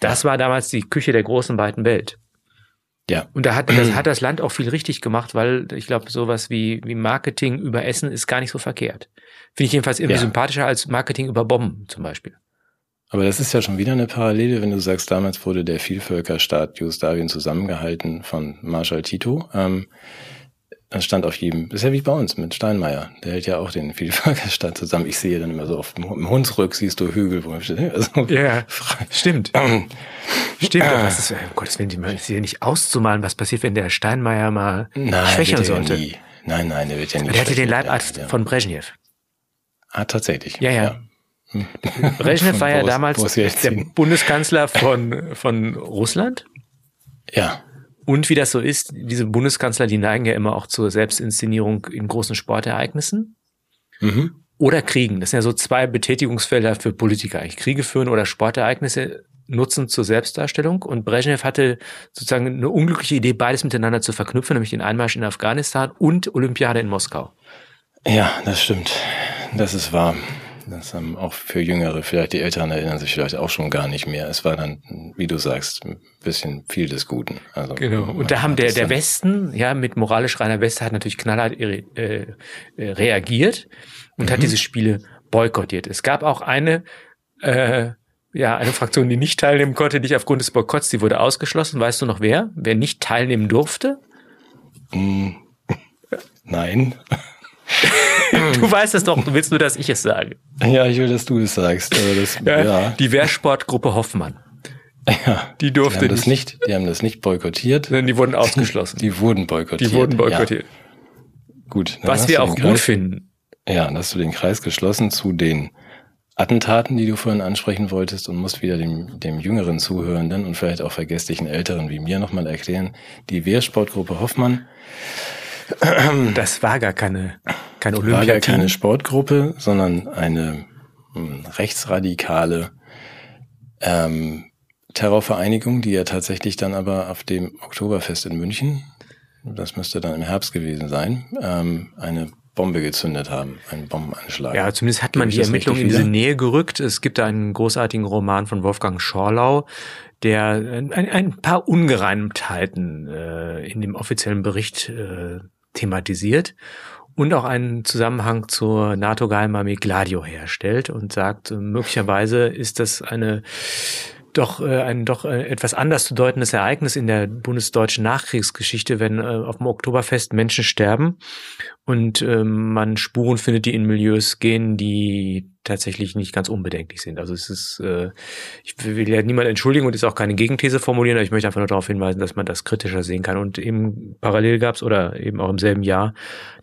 Das war damals die Küche der großen weiten Welt. Ja. Und da hat das, hat das Land auch viel richtig gemacht, weil ich glaube, sowas wie, wie Marketing über Essen ist gar nicht so verkehrt. Finde ich jedenfalls irgendwie ja. sympathischer als Marketing über Bomben zum Beispiel. Aber das ist ja schon wieder eine Parallele, wenn du sagst, damals wurde der Vielvölkerstaat Jugoslawien zusammengehalten von Marschall Tito. Ähm, das stand auf jedem, das ist ja wie bei uns mit Steinmeier, der hält ja auch den Vielvölkerstaat zusammen. Ich sehe dann immer so auf dem Hunsrück siehst du Hügel, wo ich stehe. Also, ja, stimmt. stimmt, aber das ist, um Gottes Willen, die ist hier nicht auszumalen, was passiert, wenn der Steinmeier mal nein, schwächeln sollte. Ja nein, nein, der wird ja nie. Der hatte den Leibarzt ja, von Brezhnev. Ah, tatsächlich. Ja, ja. Brezhnev war ja damals der Bundeskanzler von, von Russland. Ja. Und wie das so ist, diese Bundeskanzler, die neigen ja immer auch zur Selbstinszenierung in großen Sportereignissen. Mhm. Oder Kriegen. Das sind ja so zwei Betätigungsfelder für Politiker. Eigentlich Kriege führen oder Sportereignisse nutzen zur Selbstdarstellung. Und Brezhnev hatte sozusagen eine unglückliche Idee, beides miteinander zu verknüpfen, nämlich den Einmarsch in Afghanistan und Olympiade in Moskau. Ja, das stimmt. Das ist wahr. Das haben auch für Jüngere, vielleicht die Älteren erinnern sich vielleicht auch schon gar nicht mehr. Es war dann, wie du sagst, ein bisschen viel des Guten. Also, genau. Und da haben der, der Westen, ja, mit moralisch reiner Weste hat natürlich knallhart äh, äh, reagiert und mhm. hat diese Spiele boykottiert. Es gab auch eine, äh, ja, eine Fraktion, die nicht teilnehmen konnte, nicht aufgrund des Boykotts, die wurde ausgeschlossen. Weißt du noch wer? Wer nicht teilnehmen durfte? Mm, nein. du weißt es doch, du willst nur, dass ich es sage. Ja, ich will, dass du es sagst. Das, ja, ja. Die Wehrsportgruppe Hoffmann. Ja, die durfte die haben das nicht. Die haben das nicht boykottiert. Sondern die wurden ausgeschlossen. Die wurden boykottiert. Die wurden boykottiert. Ja. Gut. Was wir auch Kreis, gut finden. Ja, dann hast du den Kreis geschlossen zu den Attentaten, die du vorhin ansprechen wolltest und musst wieder dem, dem jüngeren Zuhörenden und vielleicht auch vergesslichen Älteren wie mir nochmal erklären. Die Wehrsportgruppe Hoffmann das war gar keine, keine Olympia. War gar keine Sportgruppe, sondern eine hm, rechtsradikale ähm, Terrorvereinigung, die ja tatsächlich dann aber auf dem Oktoberfest in München, das müsste dann im Herbst gewesen sein, ähm, eine Bombe gezündet haben, einen Bombenanschlag. Ja, zumindest hat man die Ermittlungen in diese Nähe gerückt. Es gibt einen großartigen Roman von Wolfgang Schorlau, der ein, ein paar Ungereimtheiten äh, in dem offiziellen Bericht äh, thematisiert und auch einen Zusammenhang zur NATO-Geheimarmee Gladio herstellt und sagt, möglicherweise ist das eine doch äh, ein doch äh, etwas anders zu deutendes Ereignis in der bundesdeutschen Nachkriegsgeschichte, wenn äh, auf dem Oktoberfest Menschen sterben und äh, man Spuren findet, die in Milieus gehen, die tatsächlich nicht ganz unbedenklich sind. Also es ist, äh, ich will ja niemand entschuldigen und ist auch keine Gegenthese formulieren, aber ich möchte einfach nur darauf hinweisen, dass man das kritischer sehen kann. Und eben parallel gab es oder eben auch im selben Jahr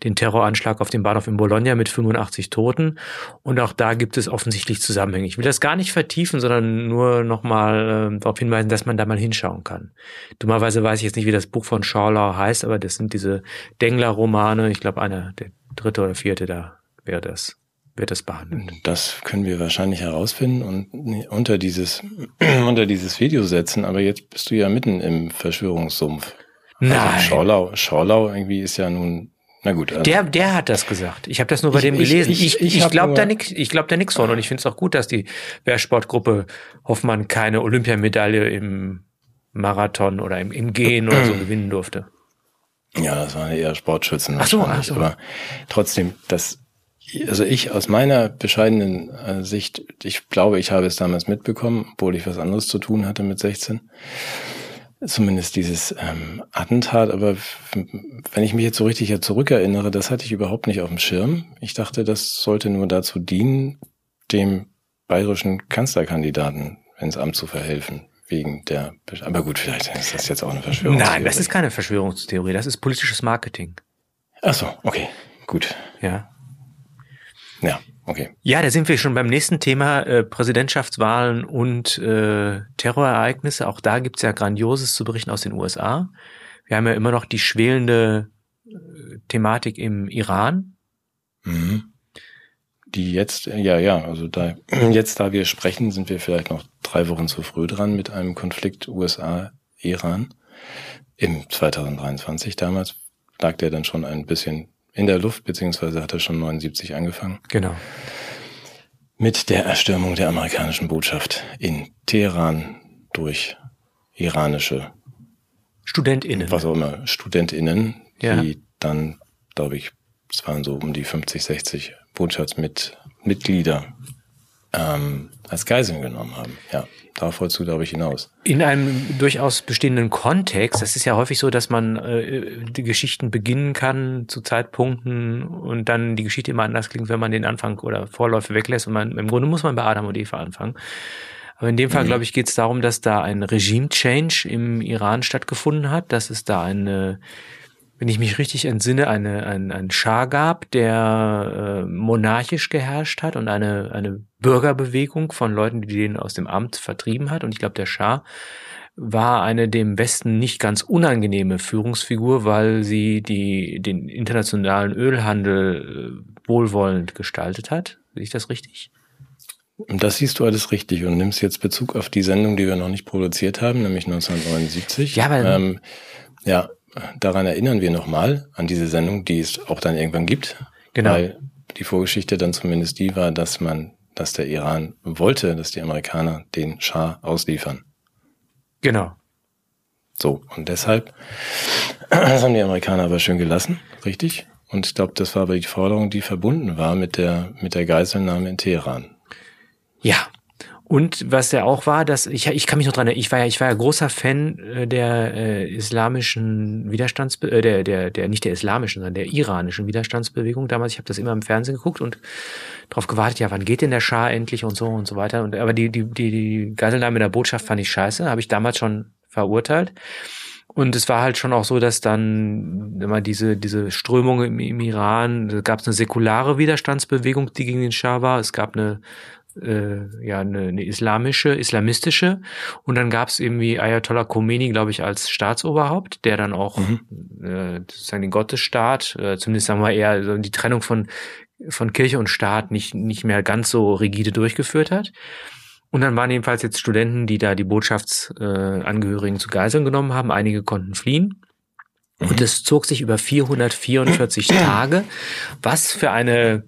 den Terroranschlag auf dem Bahnhof in Bologna mit 85 Toten. Und auch da gibt es offensichtlich Zusammenhänge. Ich will das gar nicht vertiefen, sondern nur nochmal äh, darauf hinweisen, dass man da mal hinschauen kann. Dummerweise weiß ich jetzt nicht, wie das Buch von Schorlau heißt, aber das sind diese Dengler-Romane. Ich glaube, einer, der dritte oder vierte da wäre das wird das behandelt? Das können wir wahrscheinlich herausfinden und unter dieses, unter dieses Video setzen, aber jetzt bist du ja mitten im Verschwörungssumpf. Also Nein. Also Schorlau, Schorlau irgendwie ist ja nun, na gut. Also der, der hat das gesagt. Ich habe das nur bei ich, dem gelesen. Ich, ich, ich, ich glaube da nix, ich glaube da nichts von und ich finde es auch gut, dass die Wehrsportgruppe Hoffmann keine Olympiamedaille im Marathon oder im, im Gehen oder so gewinnen durfte. Ja, das waren eher Sportschützen. Ach so, ach so. Aber trotzdem, das also ich aus meiner bescheidenen äh, Sicht, ich glaube, ich habe es damals mitbekommen, obwohl ich was anderes zu tun hatte mit 16. Zumindest dieses ähm, Attentat, aber wenn ich mich jetzt so richtig zurückerinnere, das hatte ich überhaupt nicht auf dem Schirm. Ich dachte, das sollte nur dazu dienen, dem bayerischen Kanzlerkandidaten ins Amt zu verhelfen. Wegen der, aber gut, vielleicht ist das jetzt auch eine Verschwörungstheorie. Nein, das ist keine Verschwörungstheorie, das ist politisches Marketing. Ach so, okay, gut. Ja. Ja, okay. Ja, da sind wir schon beim nächsten Thema, äh, Präsidentschaftswahlen und äh, Terrorereignisse. Auch da gibt's ja Grandioses zu berichten aus den USA. Wir haben ja immer noch die schwelende äh, Thematik im Iran. Mhm. Die jetzt, ja, ja, also da, jetzt da wir sprechen, sind wir vielleicht noch drei Wochen zu früh dran mit einem Konflikt USA-Iran. Im 2023 damals lag der dann schon ein bisschen in der Luft, beziehungsweise hat er schon 79 angefangen. Genau. Mit der Erstürmung der amerikanischen Botschaft in Teheran durch iranische StudentInnen. Was auch immer, StudentInnen, ja. die dann, glaube ich, es waren so um die 50, 60 Botschaftsmitglieder ähm, als Geiseln genommen haben. Ja, darauf wolltest du, glaube ich, hinaus. In einem durchaus bestehenden Kontext, das ist ja häufig so, dass man äh, die Geschichten beginnen kann zu Zeitpunkten und dann die Geschichte immer anders klingt, wenn man den Anfang oder Vorläufe weglässt. Und man, im Grunde muss man bei Adam und Eva anfangen. Aber in dem Fall, mhm. glaube ich, geht es darum, dass da ein Regime-Change im Iran stattgefunden hat, dass es da eine wenn ich mich richtig entsinne, eine, ein, ein Schah gab, der äh, monarchisch geherrscht hat und eine, eine Bürgerbewegung von Leuten, die den aus dem Amt vertrieben hat. Und ich glaube, der Schah war eine dem Westen nicht ganz unangenehme Führungsfigur, weil sie die, den internationalen Ölhandel äh, wohlwollend gestaltet hat. Sehe ich das richtig? Das siehst du alles richtig und nimmst jetzt Bezug auf die Sendung, die wir noch nicht produziert haben, nämlich 1979. Ja, weil ähm, ja, daran erinnern wir nochmal an diese Sendung, die es auch dann irgendwann gibt. Genau. Weil die Vorgeschichte dann zumindest die war, dass man, dass der Iran wollte, dass die Amerikaner den Schah ausliefern. Genau. So, und deshalb, das haben die Amerikaner aber schön gelassen, richtig? Und ich glaube, das war aber die Forderung, die verbunden war mit der, mit der Geiselnahme in Teheran. Ja, und was ja auch war, dass ich, ich kann mich noch dran erinnern, ich war ja, ich war ja großer Fan äh, der äh, islamischen Widerstands, äh, der, der, der, nicht der islamischen, sondern der iranischen Widerstandsbewegung damals. Ich habe das immer im Fernsehen geguckt und darauf gewartet, ja, wann geht denn der Schah endlich und so und so weiter. Und aber die, die, die, die Geiselnahme der Botschaft fand ich scheiße, habe ich damals schon verurteilt. Und es war halt schon auch so, dass dann immer diese, diese Strömung im, im Iran, da gab es eine säkulare Widerstandsbewegung, die gegen den Schah war. Es gab eine äh, ja eine, eine islamische, islamistische und dann gab es irgendwie Ayatollah Khomeini, glaube ich, als Staatsoberhaupt, der dann auch mhm. äh, sozusagen den Gottesstaat, äh, zumindest sagen wir eher so die Trennung von von Kirche und Staat nicht nicht mehr ganz so rigide durchgeführt hat. Und dann waren jedenfalls jetzt Studenten, die da die Botschaftsangehörigen äh, zu Geiseln genommen haben. Einige konnten fliehen. Und mhm. es zog sich über 444 Tage, was für eine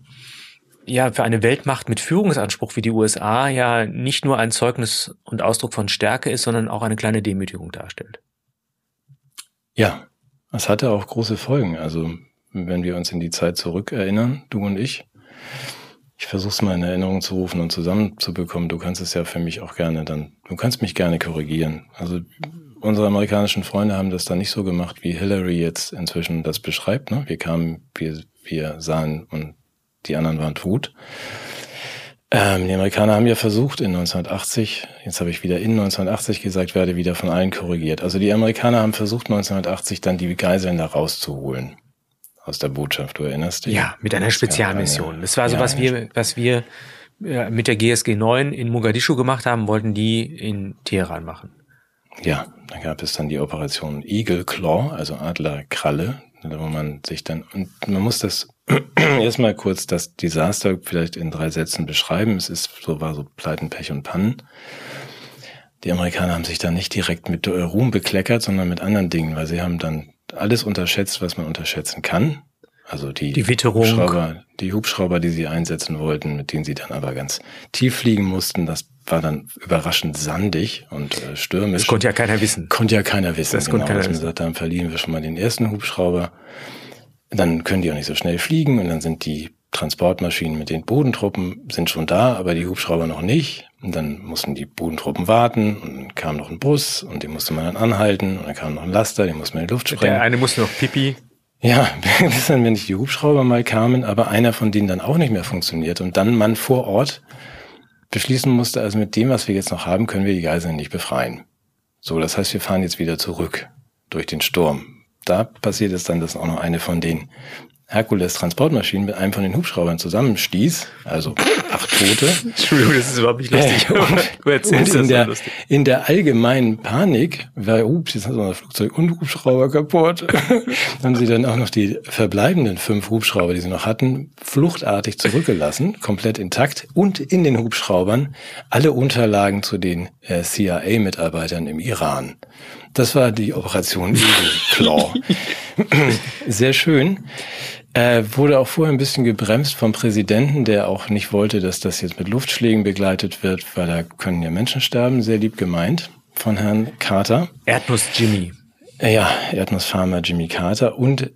ja für eine Weltmacht mit Führungsanspruch wie die USA ja nicht nur ein Zeugnis und Ausdruck von Stärke ist, sondern auch eine kleine Demütigung darstellt. Ja, es hatte auch große Folgen. Also wenn wir uns in die Zeit zurückerinnern, du und ich, ich versuche es mal in Erinnerung zu rufen und zusammenzubekommen. Du kannst es ja für mich auch gerne dann, du kannst mich gerne korrigieren. Also unsere amerikanischen Freunde haben das dann nicht so gemacht, wie Hillary jetzt inzwischen das beschreibt. Ne? Wir kamen, wir, wir sahen und die anderen waren tot. Ähm, die Amerikaner haben ja versucht in 1980, jetzt habe ich wieder in 1980 gesagt, werde wieder von allen korrigiert. Also die Amerikaner haben versucht 1980 dann die Geiseln da rauszuholen aus der Botschaft, du erinnerst dich? Ja, mit einer Spezialmission. Das war so, ja, was wir, was wir mit der GSG 9 in Mogadischu gemacht haben, wollten die in Teheran machen. Ja, da gab es dann die Operation Eagle Claw, also Adlerkralle, wo man sich dann, und man muss das erstmal kurz das Desaster vielleicht in drei Sätzen beschreiben. Es ist so, war so Pleiten, Pech und Pannen. Die Amerikaner haben sich dann nicht direkt mit Ruhm bekleckert, sondern mit anderen Dingen, weil sie haben dann alles unterschätzt, was man unterschätzen kann. Also die, die Witterung. Hubschrauber, die Hubschrauber, die sie einsetzen wollten, mit denen sie dann aber ganz tief fliegen mussten, das war dann überraschend sandig und äh, stürmisch. Das konnte ja keiner wissen. Konnte ja keiner wissen. Das genau, konnte keiner wissen. Haben, verlieren wir schon mal den ersten Hubschrauber. Dann können die auch nicht so schnell fliegen und dann sind die Transportmaschinen mit den Bodentruppen sind schon da, aber die Hubschrauber noch nicht. Und dann mussten die Bodentruppen warten und dann kam noch ein Bus und den musste man dann anhalten und dann kam noch ein Laster, den musste man in die Luft sprengen. Der eine musste noch Pipi. Ja, bis dann, wenn nicht die Hubschrauber mal kamen, aber einer von denen dann auch nicht mehr funktioniert und dann man vor Ort beschließen musste, also mit dem, was wir jetzt noch haben, können wir die Geiseln nicht befreien. So, das heißt, wir fahren jetzt wieder zurück durch den Sturm da passiert es dann, dass auch noch eine von den Herkules-Transportmaschinen mit einem von den Hubschraubern zusammenstieß, also acht Tote. Entschuldigung, das ist überhaupt nicht lustig. Äh, du erzählst in, der, lustig. in der allgemeinen Panik, weil, ups, jetzt hat unser Flugzeug und Hubschrauber kaputt, haben sie dann auch noch die verbleibenden fünf Hubschrauber, die sie noch hatten, fluchtartig zurückgelassen, komplett intakt und in den Hubschraubern alle Unterlagen zu den äh, CIA-Mitarbeitern im Iran. Das war die Operation Eagle Claw. Sehr schön. Äh, wurde auch vorher ein bisschen gebremst vom Präsidenten, der auch nicht wollte, dass das jetzt mit Luftschlägen begleitet wird, weil da können ja Menschen sterben. Sehr lieb gemeint von Herrn Carter. Erdnuss Jimmy. Ja, Erdnussfarmer Jimmy Carter. Und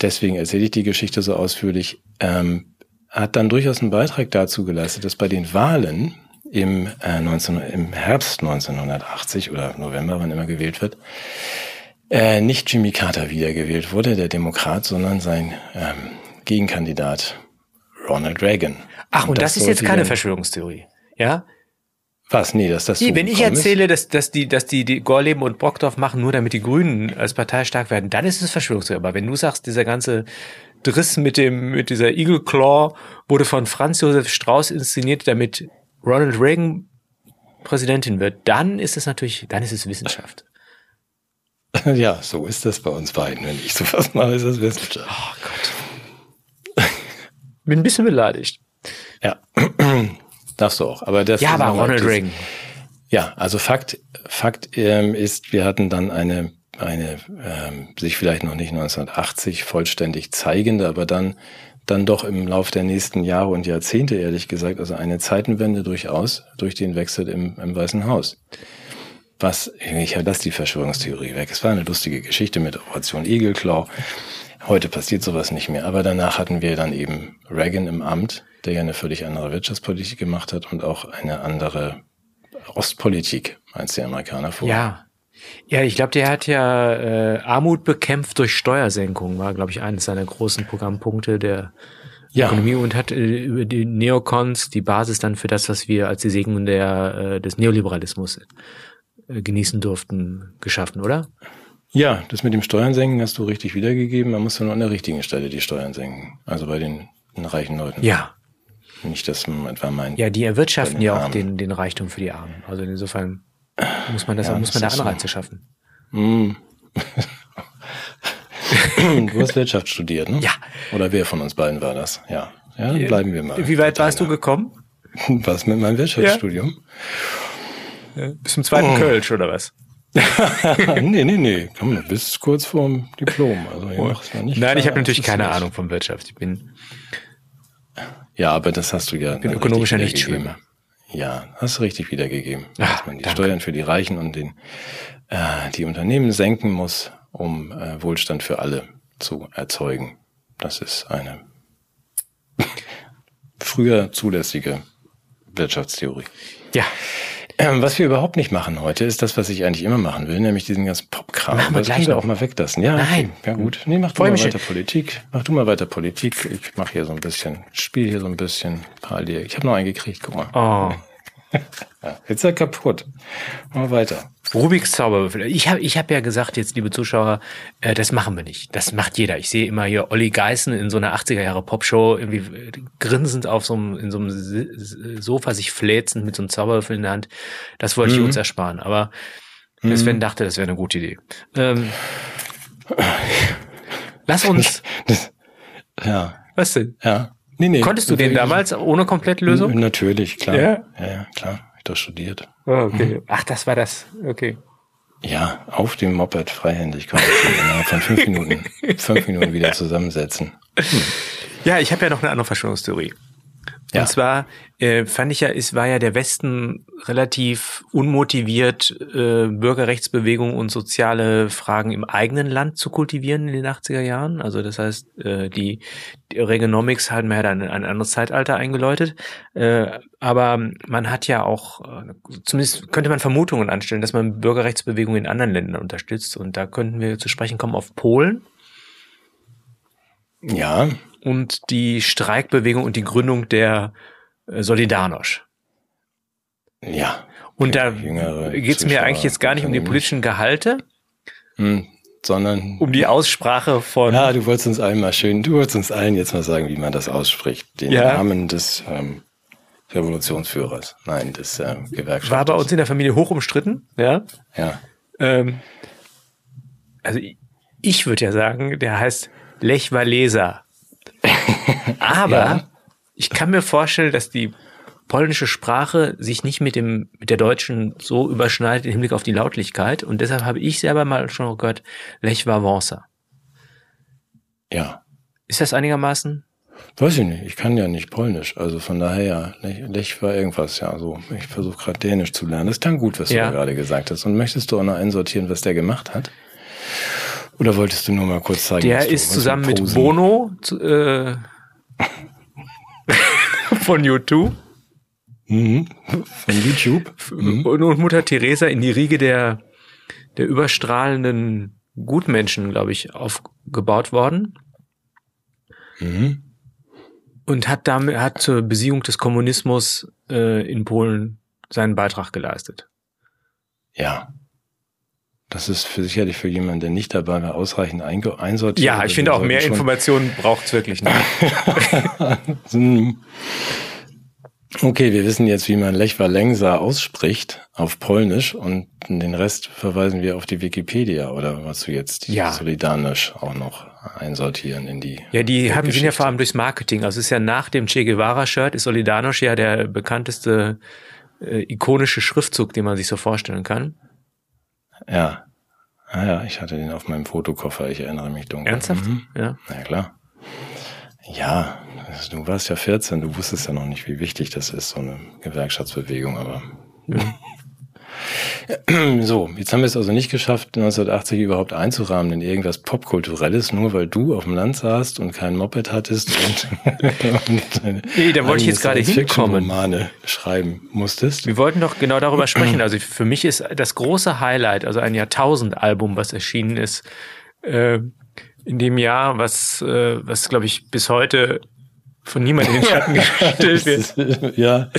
deswegen erzähle ich die Geschichte so ausführlich. Ähm, hat dann durchaus einen Beitrag dazu geleistet, dass bei den Wahlen im, äh, 19, im Herbst 1980 oder November, wann immer gewählt wird, äh, nicht Jimmy Carter wiedergewählt wurde, der Demokrat, sondern sein ähm, Gegenkandidat Ronald Reagan. Ach, und, und das, das ist jetzt keine Verschwörungstheorie, ja? Was? Nee, dass das nee, Wenn ich erzähle, dass, dass die, dass die, die Gorleben und Brockdorf machen, nur damit die Grünen als Partei stark werden, dann ist es Verschwörungstheorie. Aber wenn du sagst, dieser ganze Driss mit dem, mit dieser Eagle Claw wurde von Franz Josef Strauß inszeniert, damit Ronald Reagan Präsidentin wird, dann ist es natürlich, dann ist es Wissenschaft. Ja, so ist das bei uns beiden. Wenn ich sowas mache, ist das Wissenschaft. Oh Gott. Bin ein bisschen beleidigt. Ja, darfst du auch. Aber das ja, aber Ronald Reagan. Ja, also Fakt, Fakt ähm, ist, wir hatten dann eine, eine ähm, sich vielleicht noch nicht 1980 vollständig zeigende, aber dann dann doch im Lauf der nächsten Jahre und Jahrzehnte, ehrlich gesagt, also eine Zeitenwende durchaus durch den Wechsel im, im Weißen Haus. Was, ich lasse die Verschwörungstheorie weg. Es war eine lustige Geschichte mit Operation Egelklau. Heute passiert sowas nicht mehr. Aber danach hatten wir dann eben Reagan im Amt, der ja eine völlig andere Wirtschaftspolitik gemacht hat und auch eine andere Ostpolitik, als die Amerikaner vorher. Ja, ja, ich glaube, der hat ja äh, Armut bekämpft durch Steuersenkung, war, glaube ich, eines seiner großen Programmpunkte der ja. Ökonomie und hat äh, über die Neocons die Basis dann für das, was wir als die Segen der, äh, des Neoliberalismus äh, genießen durften, geschaffen, oder? Ja, das mit dem Steuern senken hast du richtig wiedergegeben. Man muss ja nur an der richtigen Stelle die Steuern senken. Also bei den, den reichen Leuten. Ja. Nicht, dass man etwa meint. Ja, die erwirtschaften ja auch den, den Reichtum für die Armen. Also insofern muss man das, ja, muss man da Anreize so. schaffen. Mm. du hast Wirtschaft studiert, ne? Ja. Oder wer von uns beiden war das? Ja. Ja, dann bleiben wir mal. Wie weit warst du gekommen? Was mit meinem Wirtschaftsstudium? Ja. ja. Bis zum zweiten oh. Kölsch, oder was? nee, nee, nee. Komm, bis kurz vorm Diplom. Also, oh. nicht Nein, ich habe natürlich keine Ahnung von Wirtschaft. Ich bin. Ja, aber das hast du ja. Ich bin ökonomischer Nichtschwimmer. Ja, hast du richtig wiedergegeben. Ach, dass man die danke. Steuern für die Reichen und den, äh, die Unternehmen senken muss, um äh, Wohlstand für alle zu erzeugen. Das ist eine früher zulässige Wirtschaftstheorie. Ja. Ähm, was wir überhaupt nicht machen heute, ist das, was ich eigentlich immer machen will, nämlich diesen ganzen Popkram. Machen wir das gleich wir auch mal weglassen. Ja, Nein. Okay. Ja gut. Nee, mach du mal weiter Politik. Mach du mal weiter Politik. Ich mache hier so ein bisschen, spiel hier so ein bisschen parallel. Ich habe noch einen gekriegt, guck mal. Oh. jetzt ist er kaputt. Mal weiter. Rubiks Zauberwürfel. Ich habe ich hab ja gesagt, jetzt, liebe Zuschauer, äh, das machen wir nicht. Das macht jeder. Ich sehe immer hier Olli Geißen in so einer 80er Jahre Popshow, irgendwie äh, grinsend auf so einem, in so einem Sofa sich fläzend mit so einem Zauberwürfel in der Hand. Das wollte mhm. ich uns ersparen. Aber mhm. Sven dachte, das wäre eine gute Idee. Ähm, lass uns. ja. Was denn? Ja. Nee, nee. Konntest du den damals ohne Komplettlösung? Natürlich, klar. Ja, ja, ja klar. Ich das studiert. Oh, okay. Mhm. Ach, das war das. Okay. Ja, auf dem Moped freihändig konnte ich innerhalb von fünf Minuten, fünf Minuten wieder zusammensetzen. Hm. Ja, ich habe ja noch eine andere Verschwörungstheorie. Ja. Und zwar äh, fand ich ja, es war ja der Westen relativ unmotiviert, äh, Bürgerrechtsbewegung und soziale Fragen im eigenen Land zu kultivieren in den 80er Jahren. Also das heißt, äh, die, die Reaganomics haben ja dann ein anderes Zeitalter eingeläutet. Äh, aber man hat ja auch, äh, zumindest könnte man Vermutungen anstellen, dass man Bürgerrechtsbewegung in anderen Ländern unterstützt. Und da könnten wir zu sprechen kommen auf Polen. Ja, und die Streikbewegung und die Gründung der äh, Solidarność. Ja. Und da geht es mir eigentlich jetzt gar nicht um die politischen Gehalte, hm, sondern um die Aussprache von. Ja, du wolltest uns allen mal schön, du wolltest uns allen jetzt mal sagen, wie man das ausspricht. Den ja. Namen des ähm, Revolutionsführers, nein, des äh, Gewerkschafters. War bei uns in der Familie hoch umstritten, ja. Ja. Ähm, also ich würde ja sagen, der heißt Lech Walesa. Aber ja. ich kann mir vorstellen, dass die polnische Sprache sich nicht mit dem mit der deutschen so überschneidet im Hinblick auf die Lautlichkeit und deshalb habe ich selber mal schon gehört Lech Wałęsa. Ja. Ist das einigermaßen? Weiß ich nicht. Ich kann ja nicht Polnisch, also von daher ja. Lech, Lech war irgendwas ja so. Ich versuche gerade Dänisch zu lernen. Das ist dann gut, was ja. du gerade gesagt hast. Und möchtest du auch noch einsortieren, was der gemacht hat? Oder wolltest du nur mal kurz zeigen? Der ist zusammen mit Bono, äh, von U2. Mhm. Von YouTube. Mhm. Und, und Mutter Teresa in die Riege der, der überstrahlenden Gutmenschen, glaube ich, aufgebaut worden. Mhm. Und hat damit, hat zur Besiegung des Kommunismus äh, in Polen seinen Beitrag geleistet. Ja. Das ist für sicherlich für jemanden, der nicht dabei war, ausreichend einsortiert. Ja, ich finde auch mehr Informationen braucht es wirklich nicht. okay, wir wissen jetzt, wie man Lech Walesa ausspricht auf Polnisch und den Rest verweisen wir auf die Wikipedia oder was du jetzt ja. Solidarisch auch noch einsortieren in die. Ja, die haben sind ja vor allem durchs Marketing. Also es ist ja nach dem Che Guevara-Shirt ist Solidarność ja der bekannteste äh, ikonische Schriftzug, den man sich so vorstellen kann. Ja. Ah ja, ich hatte den auf meinem Fotokoffer, ich erinnere mich dunkel. Ernsthaft? Mhm. Ja. Na klar. Ja, du warst ja 14, du wusstest ja noch nicht, wie wichtig das ist, so eine Gewerkschaftsbewegung, aber. Ja. So, jetzt haben wir es also nicht geschafft, 1980 überhaupt einzurahmen in irgendwas Popkulturelles, nur weil du auf dem Land saßt und kein Moped hattest und, und nee, da wollte ich jetzt gerade hinkommen. Romane schreiben musstest. Wir wollten doch genau darüber sprechen. Also für mich ist das große Highlight, also ein Jahrtausend-Album, was erschienen ist, äh, in dem Jahr, was, äh, was glaube ich bis heute von niemandem in den Schatten gestellt wird. ja.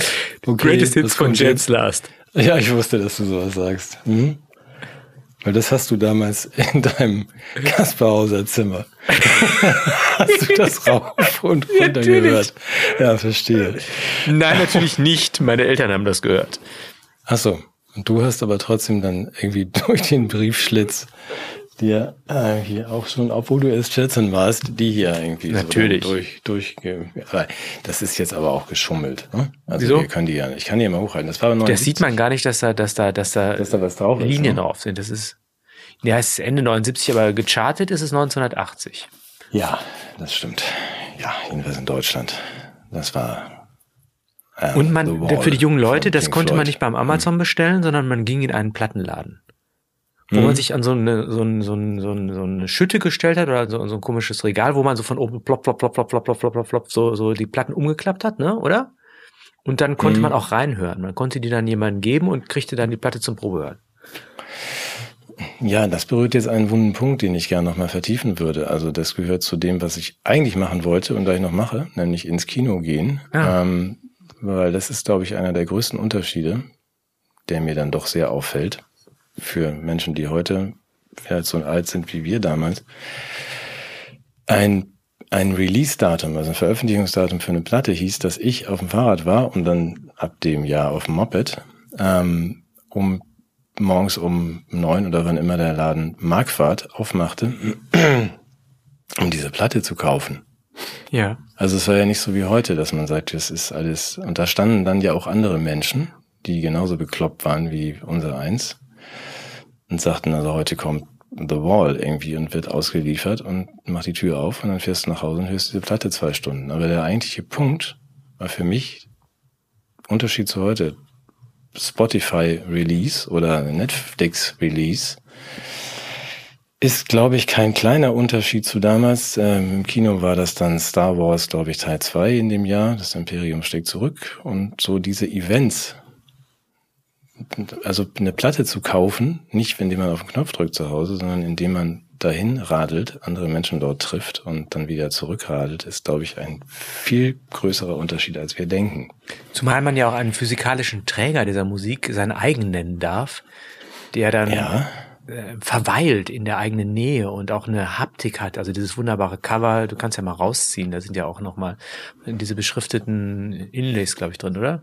Okay, Greatest Hits von James Last. Ja, ich wusste, dass du sowas sagst. Mhm. Weil das hast du damals in deinem Kasperhauser Zimmer. hast du das rauf und runter gehört? Ja, verstehe. Nein, natürlich nicht. Meine Eltern haben das gehört. Ach so. Und du hast aber trotzdem dann irgendwie durch den Briefschlitz dir äh, hier auch schon, obwohl du erst 14 warst, die hier irgendwie Natürlich. so durch, durch, das ist jetzt aber auch geschummelt. Ne? Also Wieso? wir können die ja, ich kann die ja mal hochhalten. Das war aber 79. Das sieht man gar nicht, dass da, dass da, dass da, dass da was drauf Linien ist, ne? drauf sind. Das ist, ja, es ist Ende 79, aber gechartet ist es 1980. Ja, das stimmt. Ja, jedenfalls in Deutschland. Das war äh, und man, für die jungen Leute, das konnte man nicht beim Amazon bestellen, sondern man ging in einen Plattenladen wo mhm. man sich an so eine, so, ein, so, ein, so, ein, so eine Schütte gestellt hat oder so, so ein komisches Regal, wo man so von oben plop, plop, plop, plop, plop, plop, plop, plop, plop so, so die Platten umgeklappt hat, ne, oder? Und dann konnte mhm. man auch reinhören. Man konnte die dann jemandem geben und kriegte dann die Platte zum Probehören. Ja, das berührt jetzt einen wunden Punkt, den ich gerne nochmal vertiefen würde. Also das gehört zu dem, was ich eigentlich machen wollte und da ich noch mache, nämlich ins Kino gehen. Ja. Ähm, weil das ist, glaube ich, einer der größten Unterschiede, der mir dann doch sehr auffällt für Menschen, die heute vielleicht so alt sind wie wir damals, ein, ein Release-Datum, also ein Veröffentlichungsdatum für eine Platte hieß, dass ich auf dem Fahrrad war und dann ab dem Jahr auf dem Moped, ähm, um morgens um neun oder wann immer der Laden Markfahrt aufmachte, um diese Platte zu kaufen. Ja. Also es war ja nicht so wie heute, dass man sagt, das ist alles, und da standen dann ja auch andere Menschen, die genauso bekloppt waren wie unser eins und sagten, also heute kommt The Wall irgendwie und wird ausgeliefert und macht die Tür auf und dann fährst du nach Hause und hörst diese Platte zwei Stunden. Aber der eigentliche Punkt war für mich Unterschied zu heute Spotify Release oder Netflix Release ist, glaube ich, kein kleiner Unterschied zu damals. Ähm, Im Kino war das dann Star Wars, glaube ich, Teil 2 in dem Jahr. Das Imperium schlägt zurück. Und so diese Events, also eine Platte zu kaufen, nicht indem man auf den Knopf drückt zu Hause, sondern indem man dahin radelt, andere Menschen dort trifft und dann wieder zurückradelt, ist, glaube ich, ein viel größerer Unterschied, als wir denken. Zumal man ja auch einen physikalischen Träger dieser Musik seinen eigen nennen darf, der dann ja. Äh, verweilt in der eigenen Nähe und auch eine Haptik hat. Also dieses wunderbare Cover, du kannst ja mal rausziehen, da sind ja auch nochmal diese beschrifteten Inlays, glaube ich, drin, oder?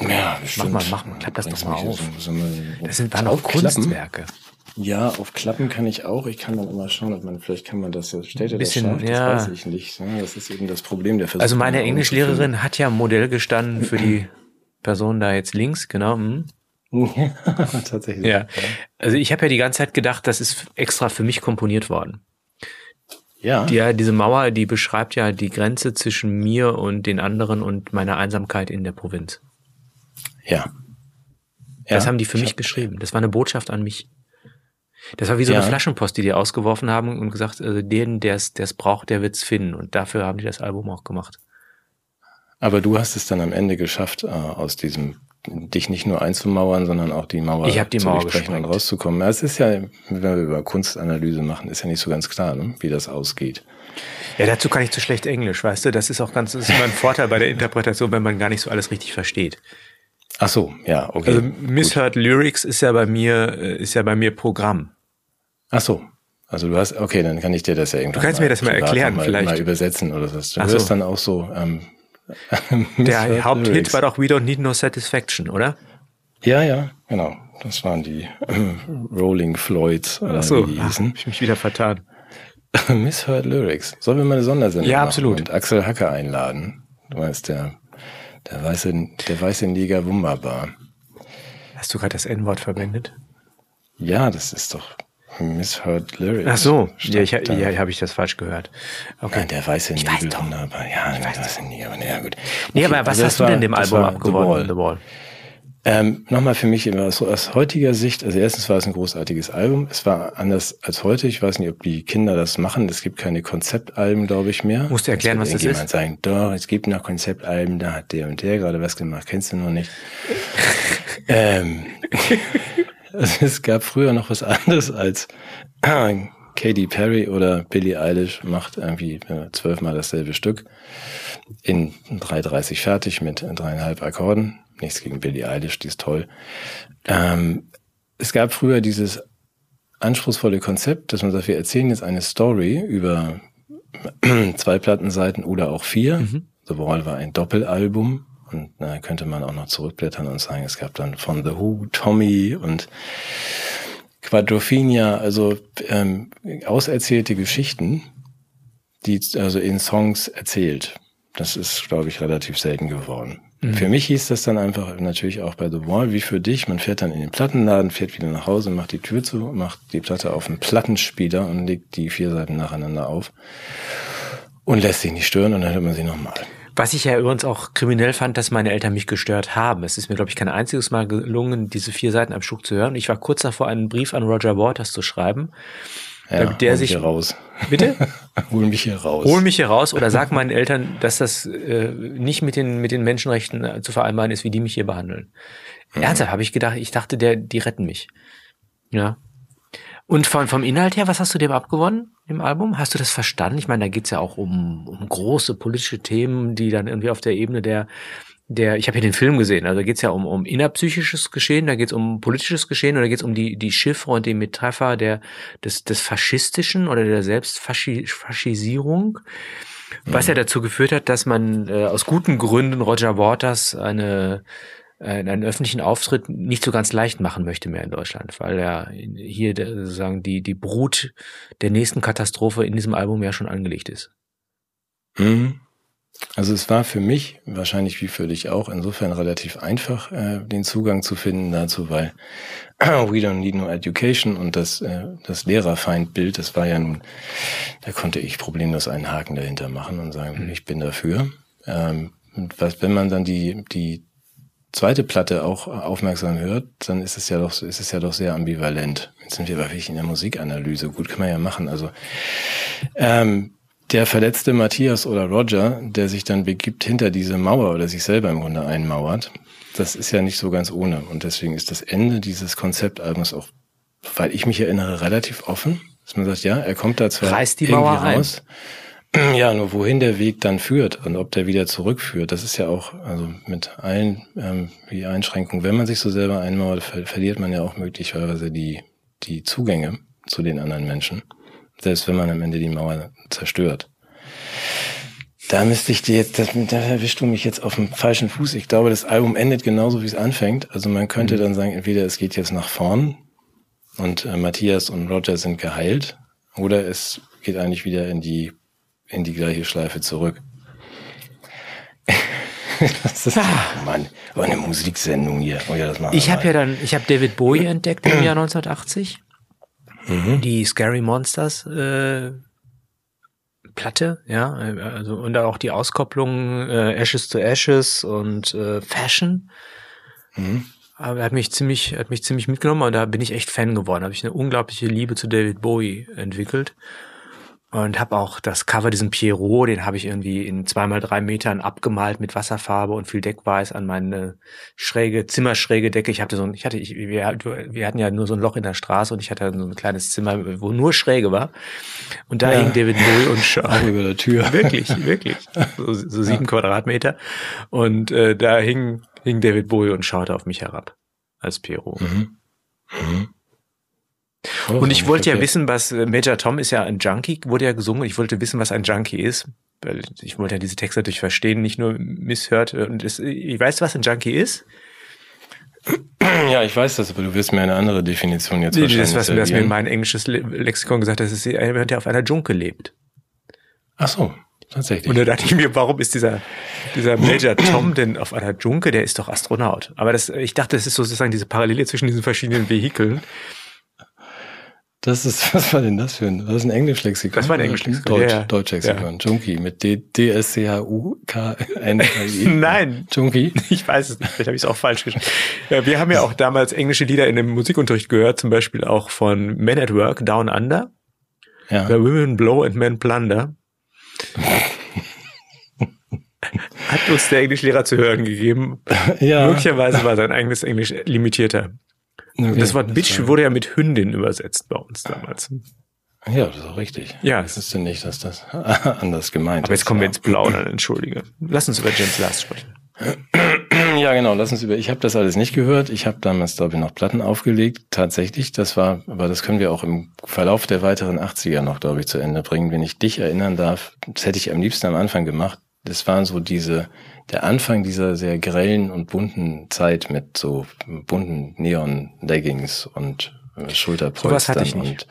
Ja, mach mal, mach mal, klapp das doch mal auf. So, das sind waren auch Kunstwerke. Ja, auf Klappen kann ich auch. Ich kann dann immer schauen, ob man, vielleicht kann man das, ja bisschen, das scharf, ja. das weiß ich nicht. Das ist eben das Problem der Versuch. Also meine Englischlehrerin hat ja Modell gestanden für die Person da jetzt links, genau. Hm. Tatsächlich. Ja. Also ich habe ja die ganze Zeit gedacht, das ist extra für mich komponiert worden. Ja. Die, ja, diese Mauer, die beschreibt ja die Grenze zwischen mir und den anderen und meiner Einsamkeit in der Provinz. Ja. Das haben die für mich geschrieben. Das war eine Botschaft an mich. Das war wie so Ja. eine Flaschenpost, die die ausgeworfen haben und gesagt, also den, der es braucht, der wird's finden. Und dafür haben die das Album auch gemacht. Aber du hast es dann am Ende geschafft, äh, aus diesem dich nicht nur einzumauern, sondern auch die Mauer ich die zu Mauer durchbrechen und rauszukommen. Es ist ja, wenn wir über Kunstanalyse machen, ist ja nicht so ganz klar, ne, wie das ausgeht. Ja, dazu kann ich zu schlecht Englisch, weißt du? Das ist auch ganz, das ist immer ein Vorteil bei der Interpretation, wenn man gar nicht so alles richtig versteht. Ach so, ja, okay. Also Misheard Gut. Lyrics ist ja bei mir, äh, ist ja bei mir Programm. Ach so. Also du hast, okay, dann kann ich dir das ja irgendwann Du kannst mir das mal erklären, mal, vielleicht. Mal übersetzen oder was. Du Ach hörst so. dann auch so, ähm, Der Haupthit war doch We Don't Need No Satisfaction, oder? Ja, ja, genau. Das waren die äh, Rolling Floyds, oder Ach so, die Ach, hab ich mich wieder vertan. Misheard Lyrics. Sollen wir mal eine Sondersendung Ja, machen absolut. und Axel Hacker einladen? Du meinst, der, der weiße, der weiße Neger wunderbar. Hast du gerade das N-Wort verwendet? Ja, das ist doch Misheard Lyrics. Ach so, ja, ich, ja, habe ich das falsch gehört. Okay. Ja, der weiße Ich wunderbar. Ja, der weiße Neger, ja gut. Nee, Okay, aber was also hast du denn dem Album war The? Wall. The Wall. Ähm, Nochmal für mich immer so aus heutiger Sicht, also erstens war es ein großartiges Album. Es war anders als heute. Ich weiß nicht, ob die Kinder das machen. Es gibt keine Konzeptalben, glaube ich, mehr. Musst du erklären, was das irgendjemand sagen, doch, es gibt noch Konzeptalben, da hat der und der gerade was gemacht, kennst du noch nicht. ähm, also es gab früher noch was anderes als Katy Perry oder Billie Eilish macht irgendwie äh, zwölfmal dasselbe Stück in 3,30 fertig mit dreieinhalb Akkorden. Nichts gegen Billie Eilish, die ist toll. Ähm, es gab früher dieses anspruchsvolle Konzept, dass man sagt, wir erzählen jetzt eine Story über zwei Plattenseiten oder auch vier. The Wall war ein Doppelalbum. Und da könnte man auch noch zurückblättern und sagen, es gab dann von The Who, Tommy und Quadrophenia, also ähm, auserzählte Geschichten, die also in Songs erzählt. Das ist, glaube ich, relativ selten geworden. Für mich hieß das dann einfach natürlich auch bei The Wall, wie für dich. Man fährt dann in den Plattenladen, fährt wieder nach Hause, macht die Tür zu, macht die Platte auf einen Plattenspieler und legt die vier Seiten nacheinander auf und lässt sich nicht stören und dann hört man sie nochmal. Was ich ja übrigens auch kriminell fand, dass meine Eltern mich gestört haben. Es ist mir, glaube ich, kein einziges Mal gelungen, diese vier Seiten am Stück zu hören. Ich war kurz davor, einen Brief an Roger Waters zu schreiben. Ja, Damit der hol sich- mich hier raus. Bitte? hol mich hier raus. Hol mich hier raus oder sag meinen Eltern, dass das äh, nicht mit den, mit den Menschenrechten äh, zu vereinbaren ist, wie die mich hier behandeln. Ernsthaft habe ich gedacht, ich dachte, der, die retten mich. Ja. Und von, vom Inhalt her, was hast du dem abgewonnen im Album? Hast du das verstanden? Ich meine, da geht's ja auch um, um große politische Themen, die dann irgendwie auf der Ebene der, der, ich habe hier den Film gesehen, also da geht's ja um, um innerpsychisches Geschehen, da geht's um politisches Geschehen oder geht's um die, die Chiffre und die Metapher der, des, des Faschistischen oder der Selbstfaschisierung. Was ja dazu geführt hat, dass man äh, aus guten Gründen Roger Waters eine, einen, einen öffentlichen Auftritt nicht so ganz leicht machen möchte mehr in Deutschland, weil er hier sozusagen die, die Brut der nächsten Katastrophe in diesem Album ja schon angelegt ist. Mhm. Also es war für mich, wahrscheinlich wie für dich auch, insofern relativ einfach, äh, den Zugang zu finden dazu, weil We Don't Need No Education und das, äh, das Lehrerfeindbild, das war ja nun, da konnte ich problemlos einen Haken dahinter machen und sagen, ich bin dafür. Ähm, und was, wenn man dann die, die zweite Platte auch aufmerksam hört, dann ist es ja doch, ist es ja doch sehr ambivalent. Jetzt sind wir aber wirklich in der Musikanalyse. Gut, kann man ja machen. Also, ähm, der verletzte Matthias oder Roger, der sich dann begibt hinter diese Mauer oder sich selber im Grunde einmauert, das ist ja nicht so ganz ohne. Und deswegen ist das Ende dieses Konzeptalbums auch, weil ich mich erinnere, relativ offen. Dass man sagt, ja, er kommt da zwar Reißt die irgendwie Mauer ein. raus. Ja, nur wohin der Weg dann führt und ob der wieder zurückführt, das ist ja auch, also mit allen ähm, die Einschränkungen, wenn man sich so selber einmauert, ver verliert man ja auch möglicherweise die, die Zugänge zu den anderen Menschen. Selbst wenn man am Ende die Mauer zerstört. Da müsste ich dir jetzt, das, da erwischst du mich jetzt auf dem falschen Fuß. Ich glaube, das Album endet genauso, wie es anfängt. Also man könnte dann sagen, entweder es geht jetzt nach vorn und äh, Matthias und Roger sind geheilt, oder es geht eigentlich wieder in die in die gleiche Schleife zurück. das ist, Mann, oh, eine Musiksendung hier. Oh ja, das machen Ich habe ja dann, ich habe David Bowie entdeckt im Jahr 1980. Mhm. Die Scary Monsters äh, Platte, ja, also und auch die Auskopplung äh, Ashes to Ashes und äh, Fashion. Mhm. Aber er hat mich ziemlich, hat mich ziemlich mitgenommen und da bin ich echt Fan geworden. Habe ich eine unglaubliche Liebe zu David Bowie entwickelt. Und habe auch das Cover diesen Pierrot, den habe ich irgendwie in zweimal drei Metern abgemalt mit Wasserfarbe und viel Deckweiß an meine schräge Zimmerschräge Decke. Ich hatte so ein, ich hatte, ich, wir, wir hatten ja nur so ein Loch in der Straße und ich hatte so ein kleines Zimmer, wo nur Schräge war. Und da ja. hing David Bowie und. Auch über der Tür. Wirklich, wirklich. So, so sieben ja. Quadratmeter. Und äh, da hing, hing David Bowie und schaute auf mich herab als Pierrot. Mhm. Mhm. Oh, und ich wollte ja wissen, was äh, Major Tom ist ja ein Junkie, wurde ja gesungen. Ich wollte wissen, was ein Junkie ist. Weil ich wollte ja diese Texte natürlich verstehen, nicht nur misshört. Und es, ich weiß, was ein Junkie ist. Ja, ich weiß das, aber du wirst mir eine andere Definition jetzt nee, wahrscheinlich Das, was, was mir in mein englisches Lexikon gesagt hat, das ist jemand, der auf einer Junke lebt. Ach so, tatsächlich. Und da dachte ich mir, warum ist dieser, dieser Major Tom denn auf einer Junke? Der ist doch Astronaut. Aber das, ich dachte, das ist sozusagen diese Parallele zwischen diesen verschiedenen Vehikeln. Das ist, was war denn das für ein, was ist ein Englischlexikon? Das war ein Englischlexikon. Deutsch, ja, ja. Deutschlexikon. Ja. Junkie mit D-S-C-H-U-K-N-I. Nein. Junkie? Ich weiß es nicht. Vielleicht habe ich es auch falsch geschrieben. Ja, wir haben ja auch damals englische Lieder in dem Musikunterricht gehört, zum Beispiel auch von Men at Work, Down Under. Ja. The Women Blow and Men Plunder. Hat uns der Englischlehrer zu hören gegeben. Ja. Möglicherweise war sein eigenes Englisch limitierter. Okay, das Wort Bitch wurde ja mit Hündin übersetzt bei uns damals. Ja, das ist auch richtig. Ja. Ich wüsste nicht, dass das anders gemeint Aber jetzt kommen wir ins Plaudern, entschuldige. Lass uns über James Last sprechen. Ja, genau, lass uns über. Ich habe das alles nicht gehört. Ich habe damals, glaube ich, noch Platten aufgelegt. Tatsächlich, das war, aber das können wir auch im Verlauf der weiteren 80er noch, glaube ich, zu Ende bringen. Wenn ich dich erinnern darf, das hätte ich am liebsten am Anfang gemacht. Das waren so diese der Anfang dieser sehr grellen und bunten Zeit mit so bunten Neon-Leggings und äh, Schulterpolstern so und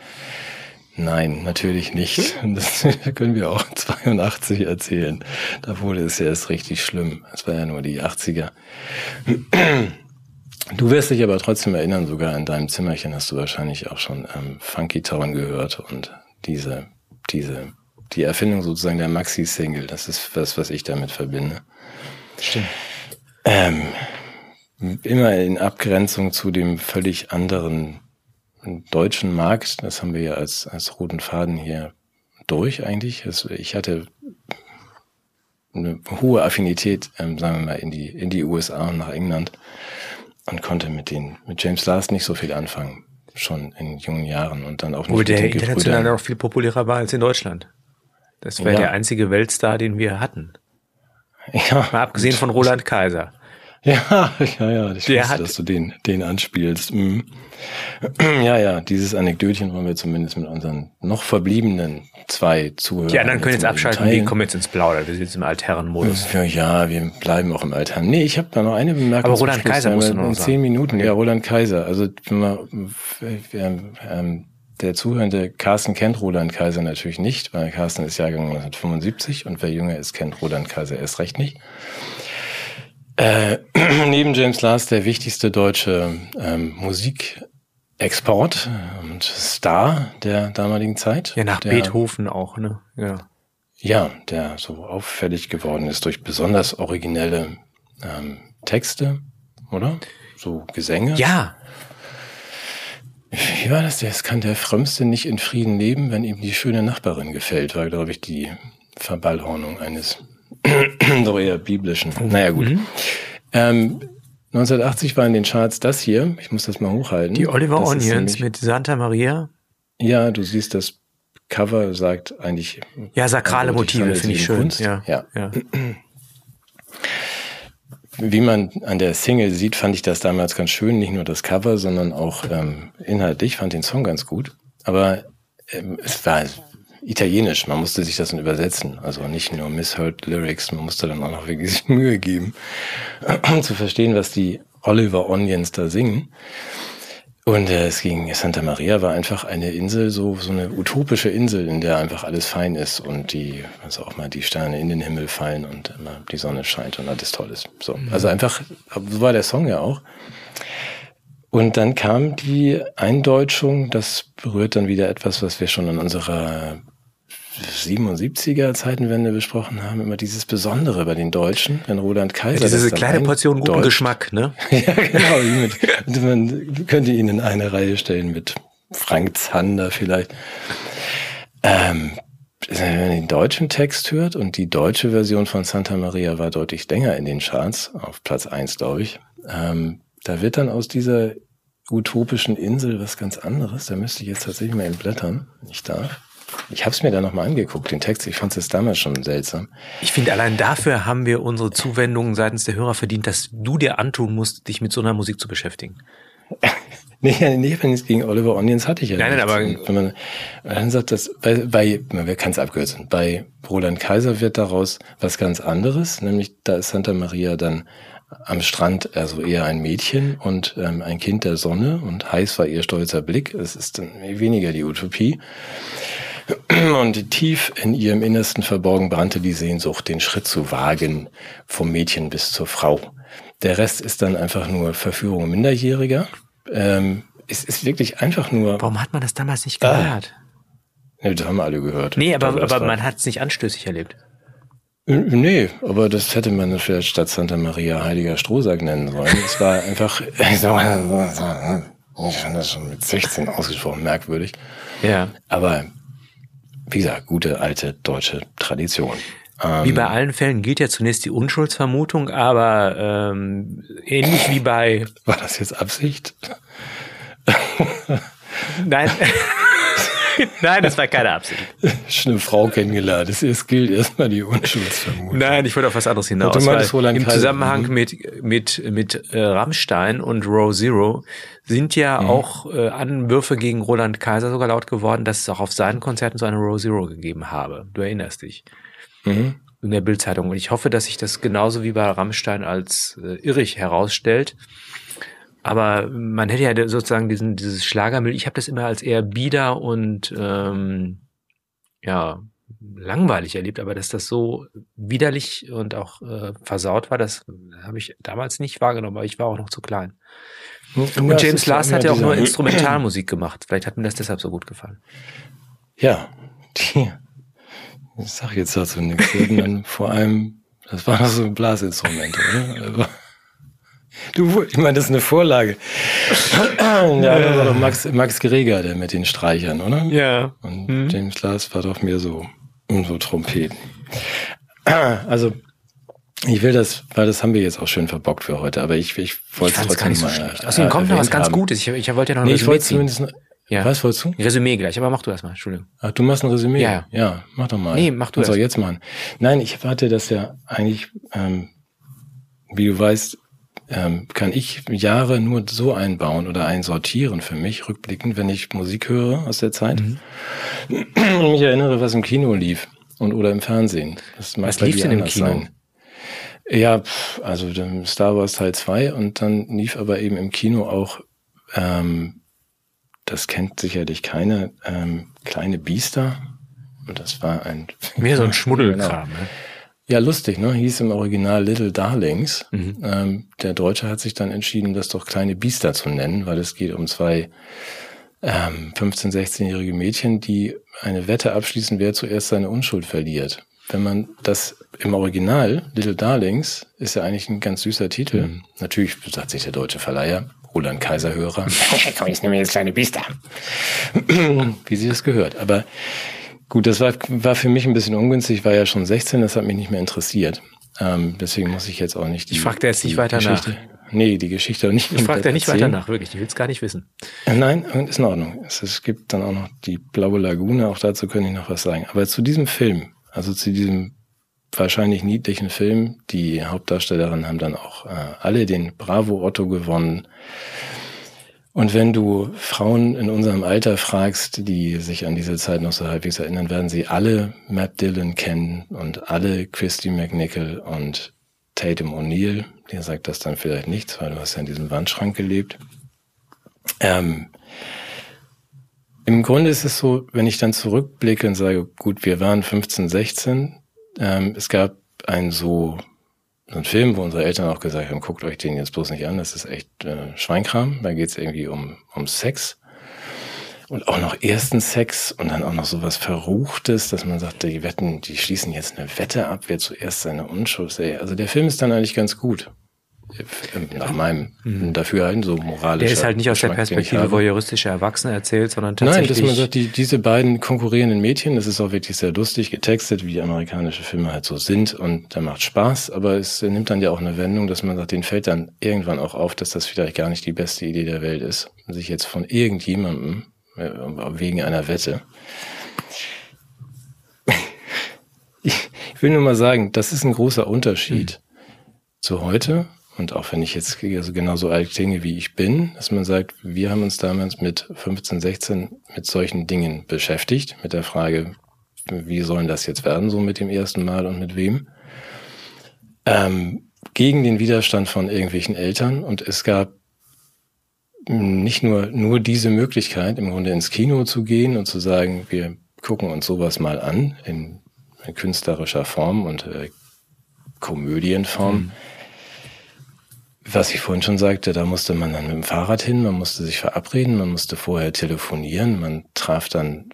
Nein, natürlich nicht. Das können wir auch 82 erzählen. Da wurde es ja erst richtig schlimm. Es war ja nur die 80er. Du wirst dich aber trotzdem erinnern, sogar in deinem Zimmerchen hast du wahrscheinlich auch schon ähm, Funky Town gehört und diese, diese, die Erfindung sozusagen der Maxi-Single. Das ist was, was ich damit verbinde. Stimmt. Ähm, immer in Abgrenzung zu dem völlig anderen deutschen Markt. Das haben wir ja als, als roten Faden hier durch eigentlich. ich hatte eine hohe Affinität, ähm, sagen wir mal, in die, in die USA und nach England und konnte mit den, mit James Last nicht so viel anfangen. Schon in jungen Jahren und dann auch nicht Wo der international noch viel populärer war als in Deutschland. Das war ja. der einzige Weltstar, den wir hatten. Ja. Mal abgesehen von Roland Kaiser. Ja, ja, ja, ich Der wusste, hat, dass du den, den anspielst. Mhm. Ja, ja, dieses Anekdötchen wollen wir zumindest mit unseren noch verbliebenen zwei Zuhörern. Die anderen können jetzt abschalten, teilen. die kommen jetzt ins Plaudern. Wir sind jetzt im Altherrenmodus. Ja, wir bleiben auch im Altherren. Nee, ich habe da noch eine Bemerkung. Aber Roland Kaiser muss noch In zehn Minuten, ja, Roland Kaiser. Also, wenn man, ähm, der Zuhörende Carsten kennt Roland Kaiser natürlich nicht, weil Carsten ist Jahrgang 1975 und wer jünger ist, kennt Roland Kaiser erst recht nicht. Äh, neben James Last der wichtigste deutsche ähm, Musikexport und Star der damaligen Zeit. Ja, nach der, Beethoven auch, ne? Ja. Ja, der so auffällig geworden ist durch besonders originelle ähm, Texte, oder? So Gesänge. Ja, wie war das? Es kann der Frömmste nicht in Frieden leben, wenn ihm die schöne Nachbarin gefällt, war, glaube ich, die Verballhornung eines doch eher biblischen. Naja, gut. Mhm. Ähm, 1980 war in den Charts das hier. Ich muss das mal hochhalten. Die Oliver das Onions mit Santa Maria. Ja, du siehst, das Cover sagt eigentlich. Ja, sakrale Motive finde ich schön. Ja, ja. ja. Wie man an der Single sieht, fand ich das damals ganz schön. Nicht nur das Cover, sondern auch ähm, inhaltlich. Ich fand den Song ganz gut. Aber ähm, es war italienisch. Man musste sich das dann übersetzen. Also nicht nur misheard Lyrics. Man musste dann auch noch wirklich Mühe geben, zu verstehen, was die Oliver Onions da singen. Und äh, es ging, Santa Maria war einfach eine Insel, so, so eine utopische Insel, in der einfach alles fein ist und die, also auch mal die Sterne in den Himmel fallen und immer die Sonne scheint und alles toll ist. So. Mhm. Also einfach, so war der Song ja auch. Und dann kam die Eindeutschung, das berührt dann wieder etwas, was wir schon in unserer 77er Zeitenwende besprochen haben, immer dieses Besondere bei den Deutschen, wenn Roland Kaiser. Ja, diese kleine Portion guten Geschmack, ne? ja, genau. Mit, man könnte ihn in eine Reihe stellen mit Frank Zander vielleicht. Ähm, wenn man den deutschen Text hört und die deutsche Version von Santa Maria war deutlich länger in den Charts, auf Platz eins glaube ich, ähm, da wird dann aus dieser utopischen Insel was ganz anderes. Da müsste ich jetzt tatsächlich mal entblättern, wenn ich darf. Ich habe es mir da nochmal angeguckt, den Text. Ich fand es damals schon seltsam. Ich finde, allein dafür haben wir unsere Zuwendungen seitens der Hörer verdient, dass du dir antun musst, dich mit so einer Musik zu beschäftigen. nee, nee, wenn es gegen Oliver Onions hatte ich ja Nein, nein, aber wenn man dann sagt das bei, bei man kann es abkürzen. Bei Roland Kaiser wird daraus was ganz anderes, nämlich da ist Santa Maria dann am Strand also eher ein Mädchen und ähm, ein Kind der Sonne und heiß war ihr stolzer Blick. Es ist dann weniger die Utopie. Und tief in ihrem Innersten verborgen brannte die Sehnsucht, den Schritt zu wagen, vom Mädchen bis zur Frau. Der Rest ist dann einfach nur Verführung Minderjähriger. Ähm, es ist wirklich einfach nur. Warum hat man das damals nicht gehört? Ah, nee, das haben alle gehört. Nee, aber, aber man hat es nicht anstößig erlebt. Nee, aber das hätte man vielleicht statt Santa Maria Heiliger Strohsack nennen sollen. Es war einfach, ich fand das schon mit 16 ausgesprochen merkwürdig. Ja. Aber wie gesagt, gute alte deutsche Tradition. Wie bei allen Fällen gilt ja zunächst die Unschuldsvermutung, aber ähm, ähnlich wie bei. War das jetzt Absicht? Nein. Nein, das war keine Absicht. Schon eine Frau kennengelernt. Es gilt erstmal die Unschuldsvermutung. Nein, ich wollte auf was anderes hinaus. Im. Zusammenhang mit, mit, mit äh, Rammstein und Row Zero sind ja Mhm. auch äh, Anwürfe gegen Roland Kaiser sogar laut geworden, dass es auch auf seinen Konzerten so eine Row Zero gegeben habe. Du erinnerst dich. Mhm. In der Bildzeitung. Und ich hoffe, dass sich das genauso wie bei Rammstein als äh, irrig herausstellt. Aber man hätte ja sozusagen diesen, dieses Schlagermüll, ich habe das immer als eher bieder und ähm, ja, langweilig erlebt, aber dass das so widerlich und auch äh, versaut war, das habe ich damals nicht wahrgenommen, aber ich war auch noch zu klein. Und es James Last hat ja auch nur Instrumentalmusik gemacht. Vielleicht hat mir das deshalb so gut gefallen. Ja, die, ich sag jetzt dazu nichts. Dann vor allem, das waren doch so Blasinstrumente, oder? Also, Du, ich meine, das ist eine Vorlage. ja, das war doch Max, Max Greger, der mit den Streichern, oder? Ja. Und Mhm. James Last war doch mehr so, so Trompeten. Also, ich will das, weil das haben wir jetzt auch schön verbockt für heute, aber ich, ich Ich wollte es es gar trotzdem nicht so mal. schlecht. Außerdem kommt noch was ganz haben. Gutes. Ich, ich wollte ja noch ein Nee, ich Resümee wollte ziehen. zumindest, Ja. was wolltest du? Resümee gleich, aber mach du das mal, Entschuldigung. Ach, du machst ein Resümee? Ja, ja. Ja, mach doch mal. Nee, mach du Kannst das. jetzt machen. Nein, ich warte das ja eigentlich, ähm, wie du weißt, ähm, kann ich Jahre nur so einbauen oder einsortieren für mich, rückblickend, wenn ich Musik höre aus der Zeit Mhm. und mich erinnere, was im Kino lief und oder im Fernsehen. Was lief denn im Kino? Sein. Ja, also Star Wars Teil 2 und dann lief aber eben im Kino auch, ähm, das kennt sicherlich keiner, ähm, kleine Biester. Und das war ein Mehr so ein Genau. Schmuddelkram. Ne? ja, lustig, ne? Hieß im Original Little Darlings. Mhm. Ähm, der Deutsche hat sich dann entschieden, das doch kleine Biester zu nennen, weil es geht um zwei ähm, 15-, 16-jährige Mädchen, die eine Wette abschließen, wer zuerst seine Unschuld verliert. Wenn man das im Original, Little Darlings, ist ja eigentlich ein ganz süßer Titel. Mhm. Natürlich sagt sich der deutsche Verleiher, Roland Kaiser-Hörer, Komm, ich nehme jetzt kleine Biester. wie sie das gehört. Aber gut, das war, war für mich ein bisschen ungünstig, ich war ja schon 16, das hat mich nicht mehr interessiert. Ähm, deswegen muss ich jetzt auch nicht die Ich frag da jetzt nicht weiter nach. Geschichte, Nee, die Geschichte auch nicht Ich frage da nicht weiter erzählen. nach, wirklich. Ich will es gar nicht wissen. Nein, ist in Ordnung. Es, es gibt dann auch noch die Blaue Lagune, auch dazu könnte ich noch was sagen. Aber zu diesem Film, also zu diesem wahrscheinlich niedlichen Film, die Hauptdarstellerinnen haben dann auch äh, alle den Bravo Otto gewonnen. Und wenn du Frauen in unserem Alter fragst, die sich an diese Zeit noch so halbwegs erinnern, werden sie alle Matt Dillon kennen und alle Christy McNichol und Tatum O'Neill. Dir sagt das dann vielleicht nichts, weil du hast ja in diesem Wandschrank gelebt. Ähm, Im Grunde ist es so, wenn ich dann zurückblicke und sage, gut, wir waren 15, 16, ähm, es gab einen so, so einen Film, wo unsere Eltern auch gesagt haben, guckt euch den jetzt bloß nicht an, das ist echt äh, Schweinkram, da geht es irgendwie um, um Sex und auch noch ersten Sex und dann auch noch sowas Verruchtes, dass man sagt, die wetten, die schließen jetzt eine Wette ab, wer zuerst seine Unschuld, ey. also der Film ist dann eigentlich ganz gut. Äh, nach meinem mhm. Dafürhalten so moralisch. Der ist halt nicht aus der Perspektive voyeuristischer Erwachsene erzählt, sondern tatsächlich. Nein, dass man sagt, die, diese beiden konkurrierenden Mädchen, das ist auch wirklich sehr lustig getextet, wie amerikanische Filme halt so sind und da macht Spaß, aber es nimmt dann ja auch eine Wendung, dass man sagt, denen fällt dann irgendwann auch auf, dass das vielleicht gar nicht die beste Idee der Welt ist, sich jetzt von irgendjemandem äh, wegen einer Wette ich will nur mal sagen, das ist ein großer Unterschied mhm. zu heute. Und auch wenn ich jetzt also genauso alt klinge, wie ich bin, dass man sagt, wir haben uns damals mit 15, 16 mit solchen Dingen beschäftigt, mit der Frage, wie sollen das jetzt werden, so mit dem ersten Mal und mit wem, ähm, gegen den Widerstand von irgendwelchen Eltern. Und es gab nicht nur, nur diese Möglichkeit, im Grunde ins Kino zu gehen und zu sagen, wir gucken uns sowas mal an, in in künstlerischer Form und äh, Komödienform. Mhm. Was ich vorhin schon sagte, da musste man dann mit dem Fahrrad hin, man musste sich verabreden, man musste vorher telefonieren, man traf dann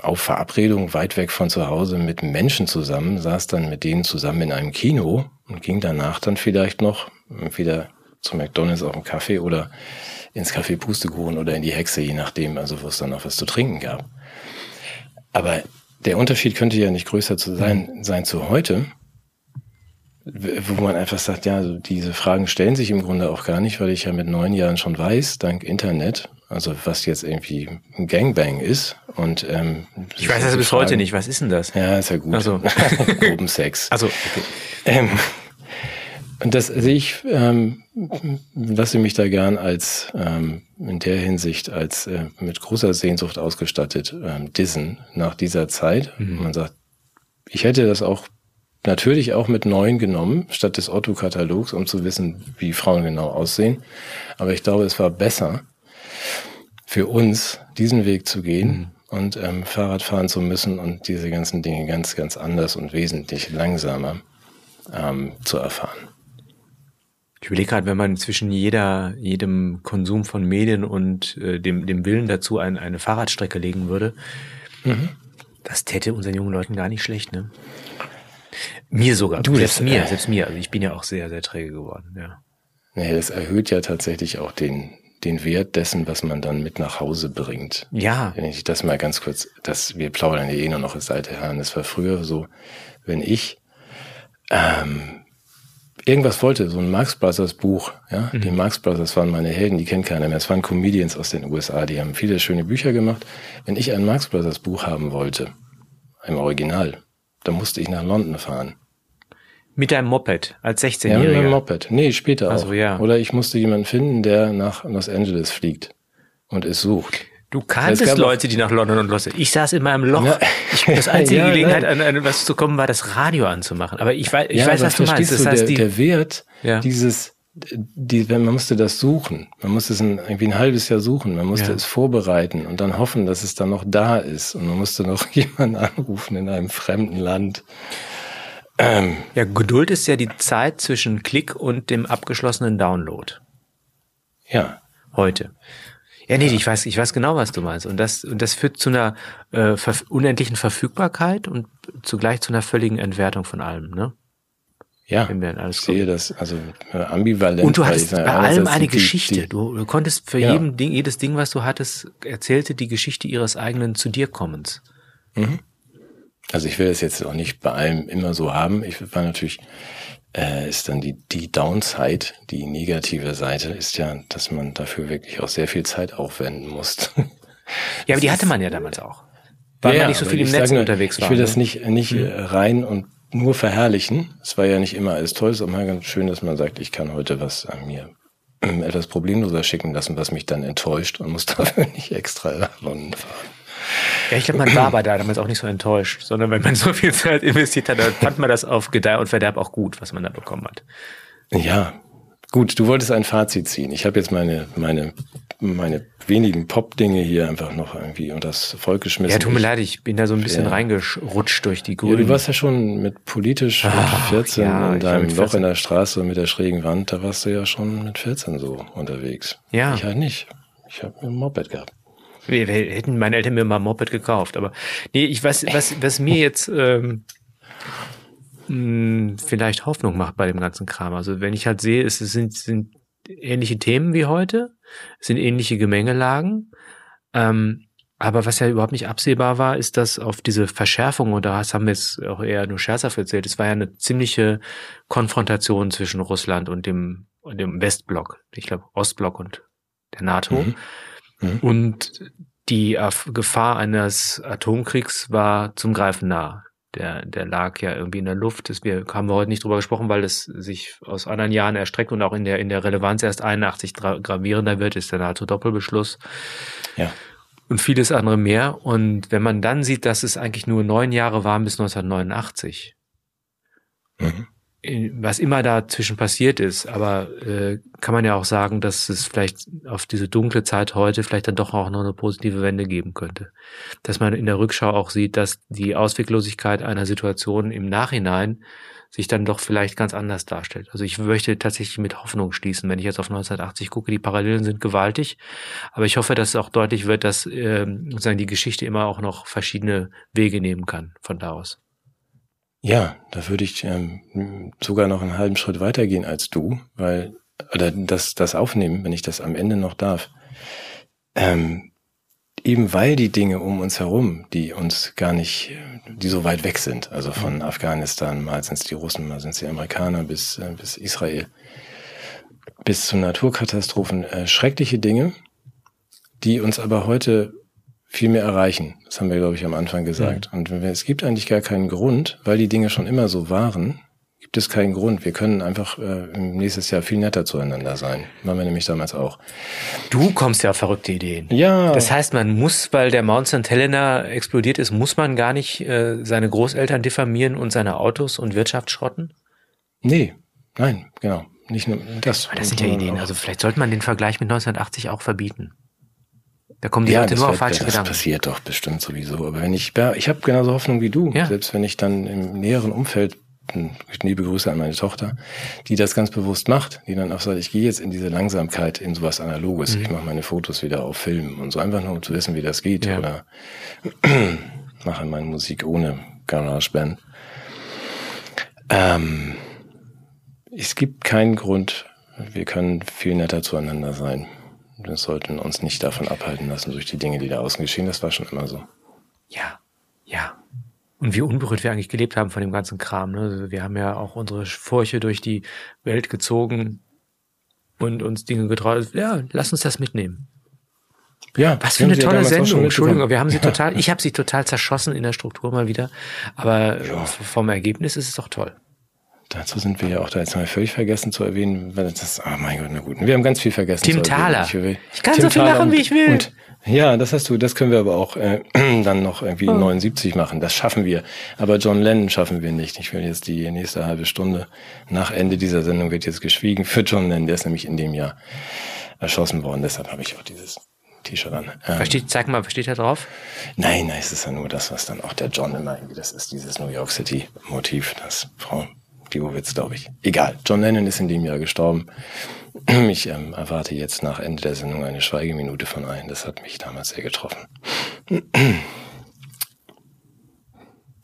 auf Verabredung weit weg von zu Hause mit Menschen zusammen, saß dann mit denen zusammen in einem Kino und ging danach dann vielleicht noch wieder zu McDonalds auf einen Kaffee oder ins Café Pustekuchen oder in die Hexe, je nachdem, also wo es dann noch was zu trinken gab. Aber der Unterschied könnte ja nicht größer zu sein, mhm. sein zu heute, wo man einfach sagt, ja, also diese Fragen stellen sich im Grunde auch gar nicht, weil ich ja mit neun Jahren schon weiß, dank Internet, also was jetzt irgendwie ein Gangbang ist. Und ähm, ich weiß das bis Fragen, heute nicht. Was ist denn das? Ja, ist ja gut. Also groben Sex. Also okay. Ähm, und das sehe ich, ähm, lasse mich da gern als ähm, in der Hinsicht als äh, mit großer Sehnsucht ausgestattet ähm, dissen nach dieser Zeit. Mhm. Man sagt, ich hätte das auch natürlich auch mit neun genommen, statt des Otto-Katalogs, um zu wissen, wie Frauen genau aussehen. Aber ich glaube, es war besser für uns, diesen Weg zu gehen mhm. und ähm, Fahrrad fahren zu müssen und diese ganzen Dinge ganz, ganz anders und wesentlich langsamer ähm, zu erfahren. Ich überlege gerade, wenn man zwischen jeder, jedem Konsum von Medien und äh, dem, dem Willen dazu ein, eine Fahrradstrecke legen würde, mhm. das täte unseren jungen Leuten gar nicht schlecht, ne? Mir sogar. Du, selbst das, mir, äh, selbst mir. Also ich bin ja auch sehr, sehr träge geworden, ja. Nee, das erhöht ja tatsächlich auch den, den Wert dessen, was man dann mit nach Hause bringt. Ja. Wenn ich das mal ganz kurz, das, wir plaudern ja eh nur noch als alte Herren. Das war früher so, wenn ich ähm, irgendwas wollte, so ein Marx Brothers Buch. Ja? Mhm. Die Marx Brothers waren meine Helden, die kennt keiner mehr. Es waren Comedians aus den USA, die haben viele schöne Bücher gemacht. Wenn ich ein Marx Brothers Buch haben wollte, im Original, dann musste ich nach London fahren. Mit deinem Moped als 16-Jähriger? Ja, mit meinem Moped. Nee, später also, auch. Ja. Oder ich musste jemanden finden, der nach Los Angeles fliegt und es sucht. Du kanntest Leute, die nach London und Los Ich saß in meinem Loch. Ja. Ich, das einzige ja, Gelegenheit, an, an, was zu kommen, war das Radio anzumachen. Aber ich weiß, ich weiß was du meinst. Das heißt, der, der Wert dieses, die, man musste das suchen. Man musste es ein, irgendwie ein halbes Jahr suchen. Man musste es vorbereiten und dann hoffen, dass es dann noch da ist. Und man musste noch jemanden anrufen in einem fremden Land. Ähm, ja, Geduld ist ja die Zeit zwischen Klick und dem abgeschlossenen Download. Ja. Heute. Ja, nee, ich weiß, ich weiß genau, was du meinst. Und das, und das führt zu einer äh, unendlichen Verfügbarkeit und zugleich zu einer völligen Entwertung von allem, ne? Ja, ich sehe das, also äh, ambivalent. Und du hattest bei allem eine die, Geschichte. Die, du, du, konntest für ja. jedem Ding, jedes Ding, was du hattest, erzählte die Geschichte ihres eigenen zu dir kommens. Mhm. Also ich will es jetzt auch nicht bei allem immer so haben. Ich war natürlich äh, ist dann die, die Downside, die negative Seite, ist ja, dass man dafür wirklich auch sehr viel Zeit aufwenden muss. ja, aber die hatte man ja damals auch. Weil ja, man nicht so viel im Netz unterwegs war. Ich will das ne? nicht, nicht mhm. rein und nur verherrlichen. Es war ja nicht immer alles toll, es ist auch mal ganz schön, dass man sagt, ich kann heute was an mir etwas problemloser schicken lassen, was mich dann enttäuscht und muss dafür nicht extra London fahren. Ja, ich glaube, man war aber da damals auch nicht so enttäuscht, sondern wenn man so viel Zeit investiert hat, dann fand man das auf Gedeih und Verderb auch gut, was man da bekommen hat. Ja, gut, du wolltest ein Fazit ziehen. Ich habe jetzt meine, meine, meine wenigen Pop-Dinge hier einfach noch irgendwie unter das Volk geschmissen. Ja, tut mir leid, ich bin da so ein bisschen ja. reingerutscht durch die Grünen. Ja, du warst ja schon mit politisch Ach, mit 14 ja, in deinem Loch in der Straße mit der schrägen Wand, da warst du ja schon mit 14 so unterwegs. Ja. Ich halt nicht. Ich habe ein Moped gehabt. Wir, wir hätten meine Eltern mir mal ein Moped gekauft, aber nee, ich weiß, was, was mir jetzt, ähm, mh, vielleicht Hoffnung macht bei dem ganzen Kram. Also wenn ich halt sehe, es sind, sind ähnliche Themen wie heute, es sind ähnliche Gemengelagen. Ähm, aber was ja überhaupt nicht absehbar war, ist, dass auf diese Verschärfung, und das haben wir jetzt auch eher nur scherzhaft erzählt, es war ja eine ziemliche Konfrontation zwischen Russland und dem, und dem Westblock, ich glaube Ostblock und der NATO. Mhm. Mhm. Und die Gefahr eines Atomkriegs war zum Greifen nah. Der, der lag ja irgendwie in der Luft. Das, wir haben wir heute nicht drüber gesprochen, weil es sich aus anderen Jahren erstreckt und auch in der, in der Relevanz erst 81 gra- gravierender wird, ist der NATO-Doppelbeschluss Ja. und vieles andere mehr. Und wenn man dann sieht, dass es eigentlich nur neun Jahre waren bis 1989, Mhm. In- was immer dazwischen passiert ist, aber äh, kann man ja auch sagen, dass es vielleicht auf diese dunkle Zeit heute vielleicht dann doch auch noch eine positive Wende geben könnte. Dass man in der Rückschau auch sieht, dass die Ausweglosigkeit einer Situation im Nachhinein sich dann doch vielleicht ganz anders darstellt. Also ich möchte tatsächlich mit Hoffnung schließen, wenn ich jetzt auf 1980 gucke, die Parallelen sind gewaltig, aber ich hoffe, dass es auch deutlich wird, dass ähm, sozusagen die Geschichte immer auch noch verschiedene Wege nehmen kann von da aus. Ja, da würde ich ähm, sogar noch einen halben Schritt weitergehen als du, weil, oder das, das aufnehmen, wenn ich das am Ende noch darf. Ähm, eben weil die Dinge um uns herum, die uns gar nicht, die so weit weg sind, also von Afghanistan, mal sind es die Russen, mal sind es die Amerikaner, bis, äh, bis Israel, bis zu Naturkatastrophen, äh, schreckliche Dinge, die uns aber heute viel mehr erreichen. Das haben wir, glaube ich, am Anfang gesagt. Und wenn wir, es gibt eigentlich gar keinen Grund, weil die Dinge schon immer so waren, gibt es keinen Grund. Wir können einfach äh, im nächstes Jahr viel netter zueinander sein. Waren wir nämlich damals auch. Du kommst ja auf verrückte Ideen. Ja. Das heißt, man muss, weil der Mount St. Helena explodiert ist, muss man gar nicht äh, seine Großeltern diffamieren und seine Autos und Wirtschaft schrotten? nee, nein, genau. Nicht nur das. Aber das sind ja Ideen. auch- Also vielleicht sollte man den Vergleich mit 1980 auch verbieten. Da kommen die ja, Leute das, nur auf falsche das Gedanken. passiert doch bestimmt sowieso. Aber wenn ich, ja, ich habe genauso Hoffnung wie du. Ja. Selbst wenn ich dann im näheren Umfeld, hm, liebe Grüße an meine Tochter, die das ganz bewusst macht, die dann auch sagt, ich gehe jetzt in diese Langsamkeit, in sowas Analoges. Mhm. Ich mache meine Fotos wieder auf Film und so einfach nur um zu wissen, wie das geht. Ja. Oder mache meine Musik ohne GarageBand. Ähm, es gibt keinen Grund, wir können viel netter zueinander sein. Wir sollten uns nicht davon abhalten lassen durch die Dinge, die da außen geschehen. Das war schon immer so. Ja, ja. Und wie unberührt wir eigentlich gelebt haben von dem ganzen Kram. Ne? Also wir haben ja auch unsere Furche durch die Welt gezogen und uns Dinge getraut. Ja, lass uns das mitnehmen. Ja, Was für eine ja tolle schon Sendung. Entschuldigung, wir haben sie Ja. total, ich habe sie total zerschossen in der Struktur mal wieder. Aber Ja. vom Ergebnis ist es doch toll. Dazu sind wir ja auch da jetzt mal völlig vergessen zu erwähnen, weil das, ah mein Gott, na gut. Wir haben ganz viel vergessen. Tim. Thaler. will- Ich kann Tim so viel Thaler lachen, und- wie ich will. Und, ja, das hast du, das können wir aber auch äh, dann noch irgendwie Oh. 79 machen. Das schaffen wir. Aber John Lennon schaffen wir nicht. Ich will jetzt die nächste halbe Stunde nach Ende dieser Sendung wird jetzt geschwiegen für John Lennon. Der ist nämlich in dem Jahr erschossen worden. Deshalb habe ich auch dieses T-Shirt an. Ähm, Versteht, zeig mal, was steht da drauf? Nein, nein, es ist ja nur das, was dann auch der John immer irgendwie, das ist dieses New York City Motiv, das Frau Diowitz, glaube ich. Egal, John Lennon ist in dem Jahr gestorben. Ich ähm, erwarte jetzt nach Ende der Sendung eine Schweigeminute von allen. Das hat mich damals sehr getroffen.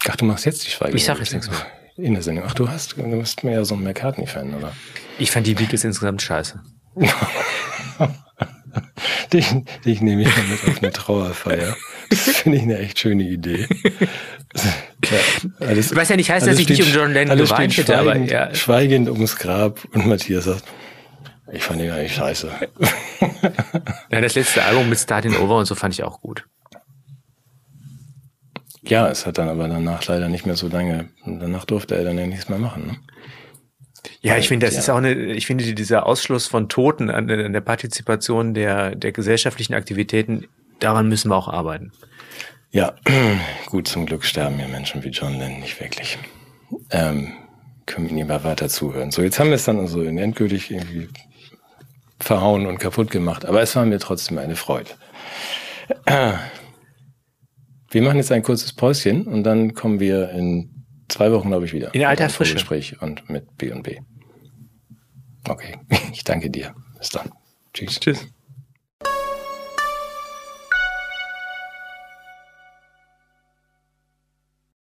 Ach, du machst jetzt die Schweigeminute. Ich sag jetzt nichts mehr. In der Sendung. Ach, du hast, du bist mehr so ein McCartney-Fan, oder? Ich fand die Beatles insgesamt scheiße. Dich, dich nehme ich mal mit auf eine Trauerfeier. Das finde ich eine echt schöne Idee. Ja, alles, Was ja nicht heißt, dass ich nicht um John Lennon geweint hätte, aber schweigend, ja. schweigend ums Grab und Matthias sagt, ich fand ihn eigentlich scheiße. Ja, das letzte Album mit Starting Over und so fand ich auch gut. Ja, es hat dann aber danach leider nicht mehr so lange, danach durfte er dann ja nichts mehr machen. Ne? Ja, ich finde, das Ja. ist auch eine, ich finde, dieser Ausschluss von Toten an, an der Partizipation der, der gesellschaftlichen Aktivitäten, daran müssen wir auch arbeiten. Ja, gut, zum Glück sterben ja Menschen wie John Lennon nicht wirklich. Ähm, können wir lieber weiter zuhören. So, jetzt haben wir es dann also endgültig irgendwie verhauen und kaputt gemacht, aber es war mir trotzdem eine Freude. Wir machen jetzt ein kurzes Päuschen und dann kommen wir in zwei Wochen, glaube ich, wieder. In alter Frische. Gespräch und mit B und B. Okay, ich danke dir. Bis dann. Tschüss. Tschüss.